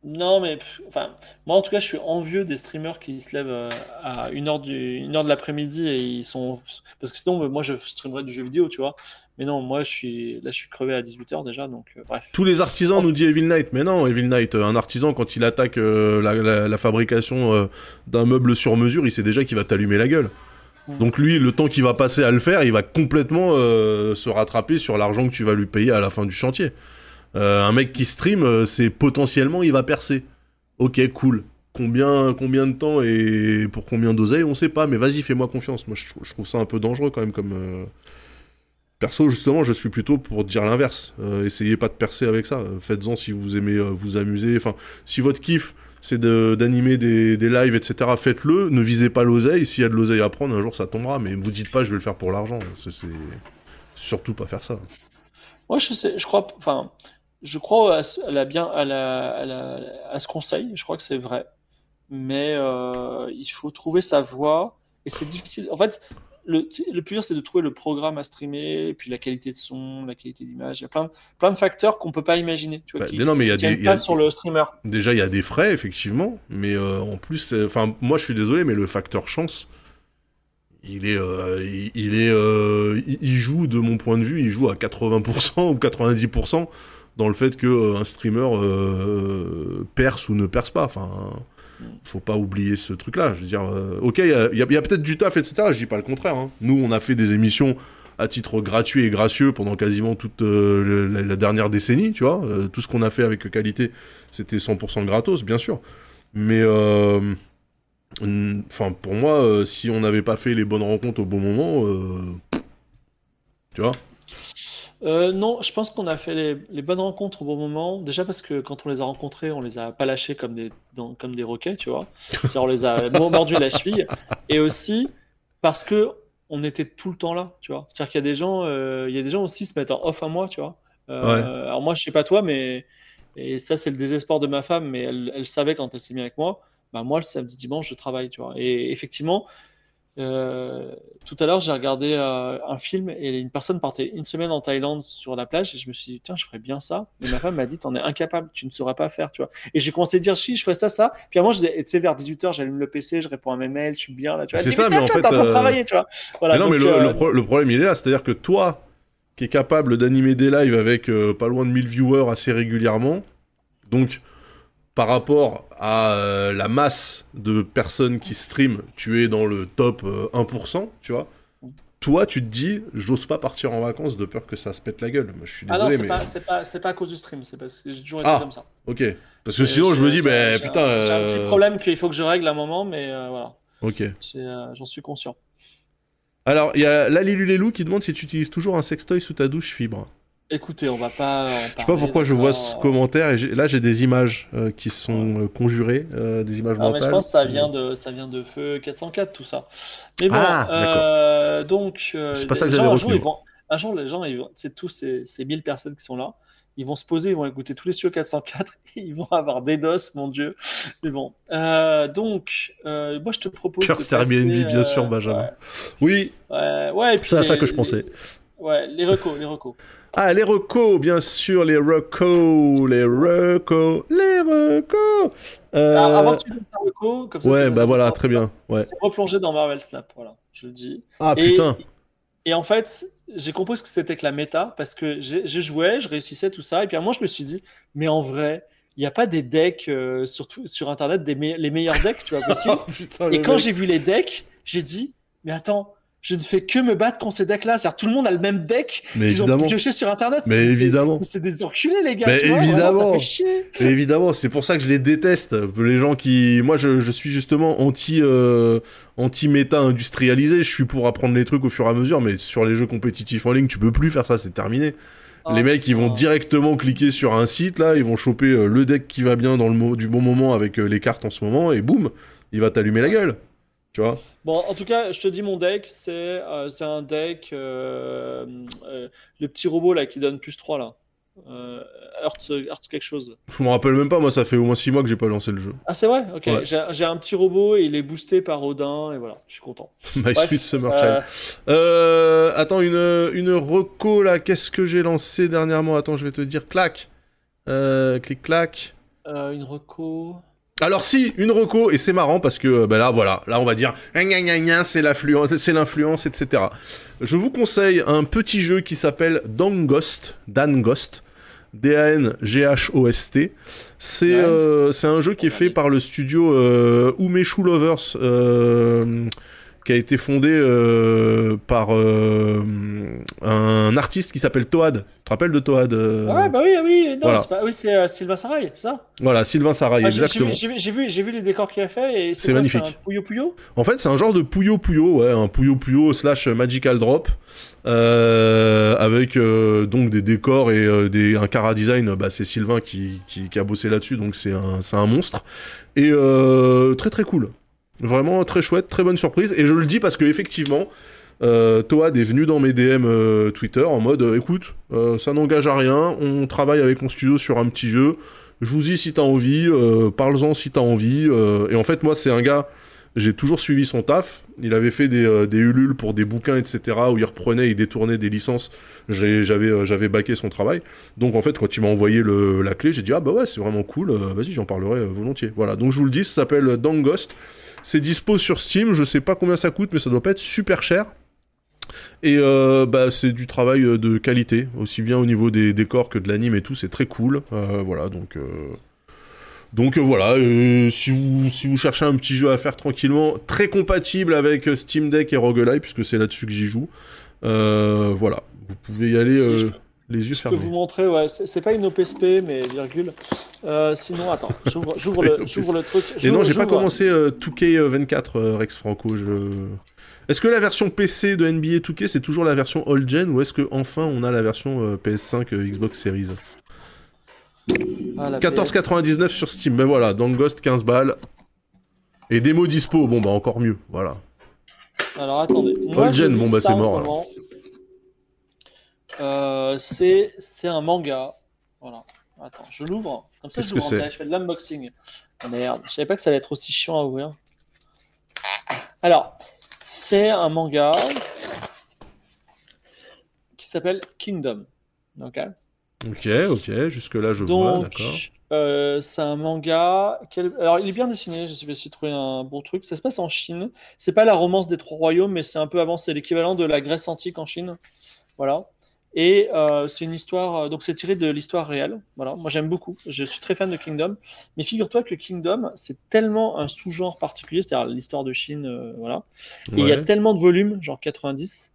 Non, mais pff, enfin, moi en tout cas, je suis envieux des streamers qui se lèvent euh, à 1h, du, 1h de l'après-midi et ils sont. Parce que sinon, moi je streamerais du jeu vidéo, tu vois. Mais non, moi je suis là, je suis crevé à 18h déjà, donc euh, bref. Tous les artisans nous dit Evil Knight, mais non, Evil Knight, euh, un artisan quand il attaque euh, la, la- la fabrication euh, d'un meuble sur mesure, il sait déjà qu'il va t'allumer la gueule. Mm. Donc lui, le temps qu'il va passer à le faire, il va complètement se rattraper sur l'argent que tu vas lui payer à la fin du chantier. Euh, un mec qui stream, euh, c'est potentiellement il va percer. Ok, cool. Combien, combien de temps et pour combien d'oseilles, on sait pas, mais vas-y, fais-moi confiance. Moi, je, trou- je trouve ça un peu dangereux quand même comme. euh, Perso, justement, je suis plutôt pour dire l'inverse. Essayez pas de percer avec ça. Faites-en si vous aimez vous amuser. Enfin, si votre kiff, c'est d'animer des, des lives, etc., faites-le. Ne visez pas l'oseille. S'il y a de l'oseille à prendre, un jour ça tombera. Mais vous dites pas, je vais le faire pour l'argent. C'est- surtout pas faire ça. Moi, je sais, je crois, enfin, je crois à, ce- à la bien, à la, à la- à ce conseil. Je crois que c'est vrai, mais euh, il faut trouver sa voie et c'est difficile. En fait, le, le plus dur, c'est de trouver le programme à streamer, et puis la qualité de son, la qualité d'image. Il y a plein, de- plein de facteurs qu'on peut pas imaginer. Tu vois, Bah, qui, non, mais il y a des- y a- sur le streamer. Déjà, il y a des frais, effectivement, mais euh, en plus, enfin, moi, je suis désolé, mais le facteur chance, il est, euh, il, il est, il, il joue, de mon point de vue, il joue à 80% ou 90% dans le fait que euh, un streamer euh, perce ou ne perce pas. Enfin, faut pas oublier ce truc-là. Je veux dire, euh, ok, il y a, peut-être du taf, etc. Je dis pas le contraire. hein. Nous, on a fait des émissions à titre gratuit et gracieux pendant quasiment toute euh, la, dernière décennie, tu vois. Euh, tout ce qu'on a fait avec qualité, c'était 100% gratos, bien sûr. Mais, euh, enfin, pour moi, euh, si on n'avait pas fait les bonnes rencontres au bon moment, euh, tu vois. Euh, non, je pense qu'on a fait les, les bonnes rencontres au bon moment. Déjà parce que quand on les a rencontrés, on les a pas lâchés comme des, dans- comme des roquets, tu vois. On les a mordu la cheville. Et aussi parce que on était tout le temps là, tu vois. C'est-à-dire qu'il y a des gens, euh, il y a des gens aussi se mettent en off à moi, tu vois. Euh, Alors moi, je sais pas toi, mais et ça c'est le désespoir de ma femme, mais elle, elle savait quand elle s'est mise avec moi. Bah moi, le samedi dimanche, je travaille, tu vois. Et effectivement, euh, tout à l'heure, j'ai regardé euh, un film et une personne partait une semaine en Thaïlande sur la plage et je me suis dit, tiens, je ferais bien ça. Mais ma femme m'a dit, t'en es incapable, tu ne sauras pas faire, tu vois. Et j'ai commencé à dire, si, je ferais ça, ça. Puis à moi, je disais, et tu sais, vers 18h, j'allume le PC, je réponds à mes mails, je suis bien là, tu vois. C'est ça, mais en fait, t'es en train de euh, travailler, tu vois. Voilà, Mais non, mais le, euh, le pro- le problème, il est là. C'est-à-dire que toi, qui es capable d'animer des lives avec pas loin de 1000 viewers assez régulièrement, donc par rapport à euh, la masse de personnes qui streament, tu es dans le top euh, 1%, tu vois. Toi, tu te dis, j'ose pas partir en vacances de peur que ça se pète la gueule. Moi, je suis Ah non, désolé, c'est mais. pas, c'est pas, à cause du stream, c'est parce que j'ai toujours été Ah. comme ça. Ok. Parce que sinon, je me dis, ben j'ai- putain. J'ai un petit euh, problème qu'il faut que je règle à un moment, mais euh, voilà, Ok. Euh, j'en suis conscient. Alors, il y a Lalilulelou qui demande si tu utilises toujours un sextoy sous ta douche fibre. Écoutez, on va pas. en Je sais pas parler, pourquoi je vois ce commentaire et là j'ai des images euh, qui sont euh, conjurées, euh, des images Ah, mais je pense que ça vient de, ça vient de Feu 404, tout ça. Mais bon, Ah, euh, donc. C'est pas ça que j'avais gens, un jour, retenu, ils vont, un jour, les gens, ils vont, c'est tous ces, ces 1000 personnes qui sont là, ils vont se poser, ils vont écouter tous les studios 404, et ils vont avoir des doses, mon Dieu. Mais bon, euh, donc, euh, moi, je te propose. Curse passer, Airbnb, bien euh, sûr, Benjamin. ouais. Oui, Ouais, ouais, et puis c'est à ça que je pensais. Ouais, les recos, les recos. Ah, les recos, bien sûr, les recos, les recos, les recos. Euh... Alors, avant que tu donnes ta reco, comme ça. ouais, bah voilà, très bien. Ouais. C'est replongé dans Marvel Snap, voilà, je le dis. Ah Et- putain. Et en fait, j'ai compris ce que c'était que la méta parce que j'ai- jouais, je réussissais tout ça. Et puis à moment, je me suis dit, mais en vrai, il n'y a pas des decks euh, sur, sur Internet, des me- les meilleurs decks, tu vois, possible. Oh, putain, Et quand j'ai vu les decks, j'ai dit, mais attends, je ne fais que me battre contre ces decks-là. C'est-à-dire tout le monde a le même deck Mais qu'ils ont pioché sur Internet. Mais C'est- évidemment. C'est des enculés, les gars. Mais tu vois, vraiment, évidemment. ça fait chier. Évidemment, c'est pour ça que je les déteste. Les gens qui, moi, je, je suis justement anti, euh, anti méta industrialisé. Je suis pour apprendre les trucs au fur et à mesure, mais sur les jeux compétitifs en ligne, tu peux plus faire ça. C'est terminé. Ah, les mecs, ils vont directement cliquer sur un site là, ils vont choper euh, le deck qui va bien dans le mo- du bon moment avec euh, les cartes en ce moment, et boum, il va t'allumer la gueule. Tu vois Bon, en tout cas, je te dis mon deck, c'est euh, c'est un deck, euh, euh, le petit robot là qui donne plus 3 là. Euh, Earth, Earth quelque chose. Je me rappelle même pas. Moi, ça fait au moins 6 mois que j'ai pas lancé le jeu. Ah, c'est vrai? Ok, Ouais. j'ai j'ai un petit robot et il est boosté par Odin et voilà, je suis content. My Bref, Sweet Summer Euh, Child. Euh, attends, une, une reco là, qu'est-ce que j'ai lancé dernièrement? Attends, je vais te dire, clac. Euh, clic clac. euh, une reco. Alors si, une reco, et c'est marrant parce que euh, bah là, voilà, là on va dire, c'est l'influence, etc. Je vous conseille un petit jeu qui s'appelle Dangost, Dangost, D-A-N-G-H-O-S-T. C'est Ouais. euh, c'est un jeu qui est fait par le studio euh, Umeshu Lovers, euh, qui a été fondé euh, par euh, un artiste qui s'appelle Toad. Tu te rappelles de Toad Ah ouais, bah oui, ah oui, non, voilà. c'est pas- oui, c'est euh, Sylvain Sarai, c'est ça? Voilà, Sylvain Saraï, Ah, exactement. J'ai vu, j'ai vu, vu les décors qu'il a fait et C'est magnifique. un Puyo Puyo? En fait, c'est un genre de Puyo Puyo, ouais, un Puyo Puyo slash Magical Drop, euh, avec euh, donc des décors et euh, des, un cara design. Bah, c'est Sylvain qui, qui, qui a bossé là-dessus, donc c'est un, c'est un monstre. Et très très cool. Vraiment très chouette, très bonne surprise. Et je le dis parce que effectivement, euh, Toad est venu dans mes DM euh, Twitter en mode euh, écoute, euh, ça n'engage à rien, on travaille avec mon studio sur un petit jeu. Joue-y si t'as envie, parle-en si t'as envie. et en fait, moi, c'est un gars, j'ai toujours suivi son taf. Il avait fait des, des ulules pour des bouquins, etc., où il reprenait, il détournait des licences. J'avais j'avais baqué son travail. Donc, en fait, quand il m'a envoyé la clé, j'ai dit, ah bah ouais, c'est vraiment cool, vas-y, j'en parlerai volontiers. Voilà, donc je vous le dis, ça s'appelle Dangost. C'est dispo sur Steam, je sais pas combien ça coûte, mais ça doit pas être super cher. Et euh, bah, c'est du travail euh, de qualité, aussi bien au niveau des décors que de l'anime et tout, c'est très cool. Euh, voilà, donc. euh, Donc voilà, si, vous, si vous cherchez un petit jeu à faire tranquillement, très compatible avec Steam Deck et Roguelite, puisque c'est là-dessus que j'y joue, voilà, vous pouvez y aller Si, les yeux Je peux fermés. vous montrer, ouais, c'est pas une OPSP, mais virgule. Euh, sinon, attends, j'ouvre le, truc. Et non, j'ai pas commencé euh, 2K24, euh, Rex Franco. Je... Est-ce que la version PC de NBA 2K c'est toujours la version old gen ou est-ce que enfin on a la version euh, PS5 euh, Xbox Series? Ah, la 14,99 sur Steam. Ben voilà, dans Ghost 15 balles. Et démo dispo, bon bah encore mieux, voilà. Alors attendez. Moi, Old je gen, lis bon, bah, c'est mort. Euh, c'est un manga. Voilà. Attends, je l'ouvre. Comme ça, je fais de l'unboxing. Ah, merde, je savais pas que ça allait être aussi chiant à ouvrir. Alors, c'est un manga qui s'appelle Kingdom. Ok. Ok, ok, jusque là je vois, Donc, d'accord. euh, c'est un manga. quel- Alors, il est bien dessiné. Je vais essayer de trouver un bon truc. Ça se passe en Chine. C'est pas la romance des trois royaumes, mais c'est un peu avant. C'est l'équivalent de la Grèce antique en Chine. Voilà. Et euh, c'est une histoire. euh, Donc, c'est tiré de l'histoire réelle. Voilà. Moi, j'aime beaucoup. Je suis très fan de Kingdom. Mais figure-toi que Kingdom, c'est tellement un sous-genre particulier, c'est-à-dire l'histoire de Chine. euh, voilà. Et il y a tellement de volumes, genre 90,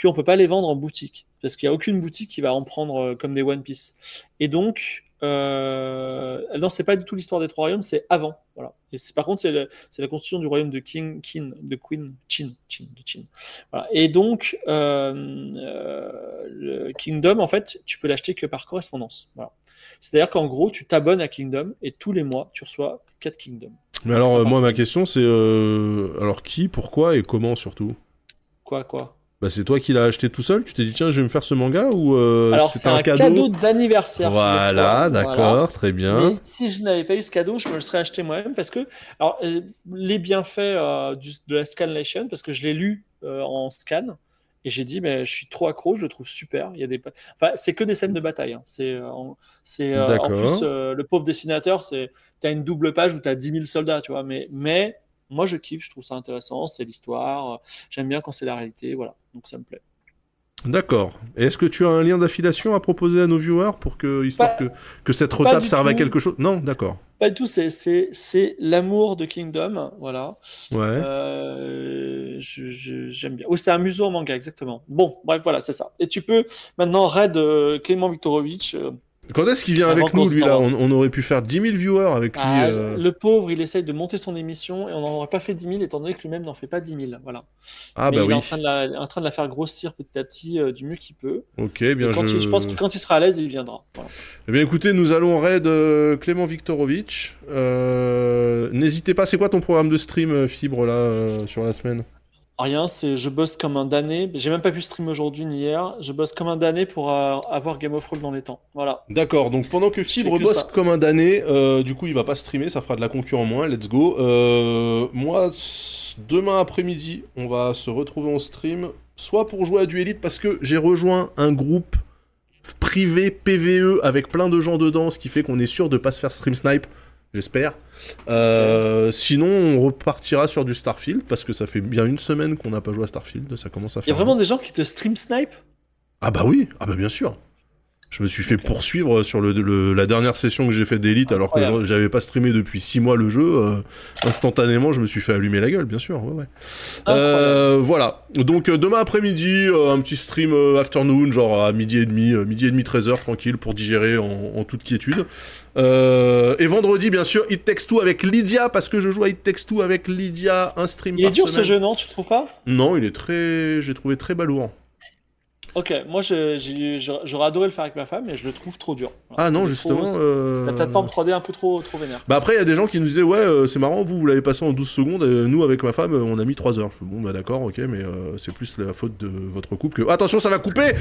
qu'on peut pas les vendre en boutique. Parce qu'il n'y a aucune boutique qui va en prendre euh, comme des One Piece. Et donc, euh... non, c'est pas du tout l'histoire des trois royaumes, c'est avant. Voilà. Et par contre, c'est la constitution du royaume de King, Qin, de Queen, Qin, Qin, de Qin. Voilà. Et donc, euh, euh, le Kingdom, en fait, tu peux l'acheter que par correspondance. Voilà. C'est-à-dire qu'en gros, tu t'abonnes à Kingdom et tous les mois, tu reçois 4 Kingdom. Mais alors, euh, moi, ma que- question, c'est alors qui, pourquoi et comment surtout? Quoi, quoi? Bah, c'est toi qui l'as acheté tout seul Tu t'es dit, tiens, je vais me faire ce manga ou euh, Alors, c'est un cadeau, d'anniversaire. Voilà, d'accord, Voilà. très bien. Mais si je n'avais pas eu ce cadeau, je me le serais acheté moi-même parce que alors, euh, les bienfaits euh, du- de la Scanlation, parce que je l'ai lu en scan, Et j'ai dit, mais je suis trop accro, je le trouve super. Il y a des, enfin, c'est que des scènes de bataille. Hein. C'est, c'est en plus le pauvre dessinateur, c'est, t'as une double page où t'as 10 000 soldats, tu vois. Mais, mais moi, je kiffe, je trouve ça intéressant, c'est l'histoire. J'aime bien quand c'est la réalité, voilà. Donc ça me plaît. D'accord. Est-ce que tu as un lien d'affiliation à proposer à nos viewers pour que, histoire que, que cette retape serve à quelque chose? Non, d'accord. Pas du tout, c'est l'amour de Kingdom, voilà. Ouais. Euh, j'aime bien. Oh, c'est un museau en manga, exactement. Bon, bref, voilà, c'est ça. Et tu peux maintenant raid euh, Clément Viktorovitch. Euh, quand est-ce qu'il vient avec nous, lui, là on, aurait pu faire 10 000 viewers avec lui. Ah, euh. Le pauvre, il essaye de monter son émission et on n'en aurait pas fait 10 000 étant donné que lui-même n'en fait pas 10 000. Voilà. Ah, bah il est en train, de la, en train de la faire grossir petit à petit euh, du mieux qu'il peut. Ok, bien je... je... pense que quand il sera à l'aise, il viendra. Eh bien, écoutez, nous allons raid euh, Clément Viktorovitch. N'hésitez pas, c'est quoi ton programme de stream fibre là sur la semaine? Rien, c'est je bosse comme un damné. J'ai même pas pu streamer aujourd'hui ni hier. Je bosse comme un damné pour euh, avoir Game of Thrones dans les temps. Voilà. D'accord, donc pendant que Fibre bosse comme un damné, euh, du coup il va pas streamer, ça fera de la concurrence en moins, let's go. Euh, moi, demain après-midi, on va se retrouver en stream, soit pour jouer à du Elite parce que j'ai rejoint un groupe privé PVE avec plein de gens dedans, ce qui fait qu'on est sûr de pas se faire stream snipe j'espère. Euh, sinon, on repartira sur du Starfield parce que ça fait bien une semaine qu'on n'a pas joué à Starfield. Ça commence à faire. Il y a vraiment des gens qui te stream snipe? Ah bah oui, ah bah bien sûr. Je me suis fait poursuivre sur le, la dernière session que j'ai fait d'Elite alors que j'avais pas streamé depuis 6 mois le jeu. Euh, instantanément, je me suis fait allumer la gueule, bien sûr. Ouais, ouais. Euh, voilà. Donc demain après-midi, un petit stream afternoon, genre à midi et demi, midi et demi, 13h, tranquille, pour digérer en toute quiétude. Euh, et vendredi, bien sûr, It Takes Two avec Lydia, parce que je joue à It Takes Two avec Lydia, un stream Il est dur ce jeu, non? Tu trouves pas? Non, il est très. J'ai trouvé très balourant. Ok, moi j'aurais adoré le faire avec ma femme, mais je le trouve trop dur. ah non, justement. Euh, la plateforme 3D un peu trop, trop vénère. Bah après, il y a des gens qui nous disaient, ouais, euh, c'est marrant, vous, vous l'avez passé en 12 secondes, et nous, avec ma femme, on a mis 3 heures. Je bon, bah d'accord, ok, mais c'est plus la faute de votre couple que. Attention, ça va couper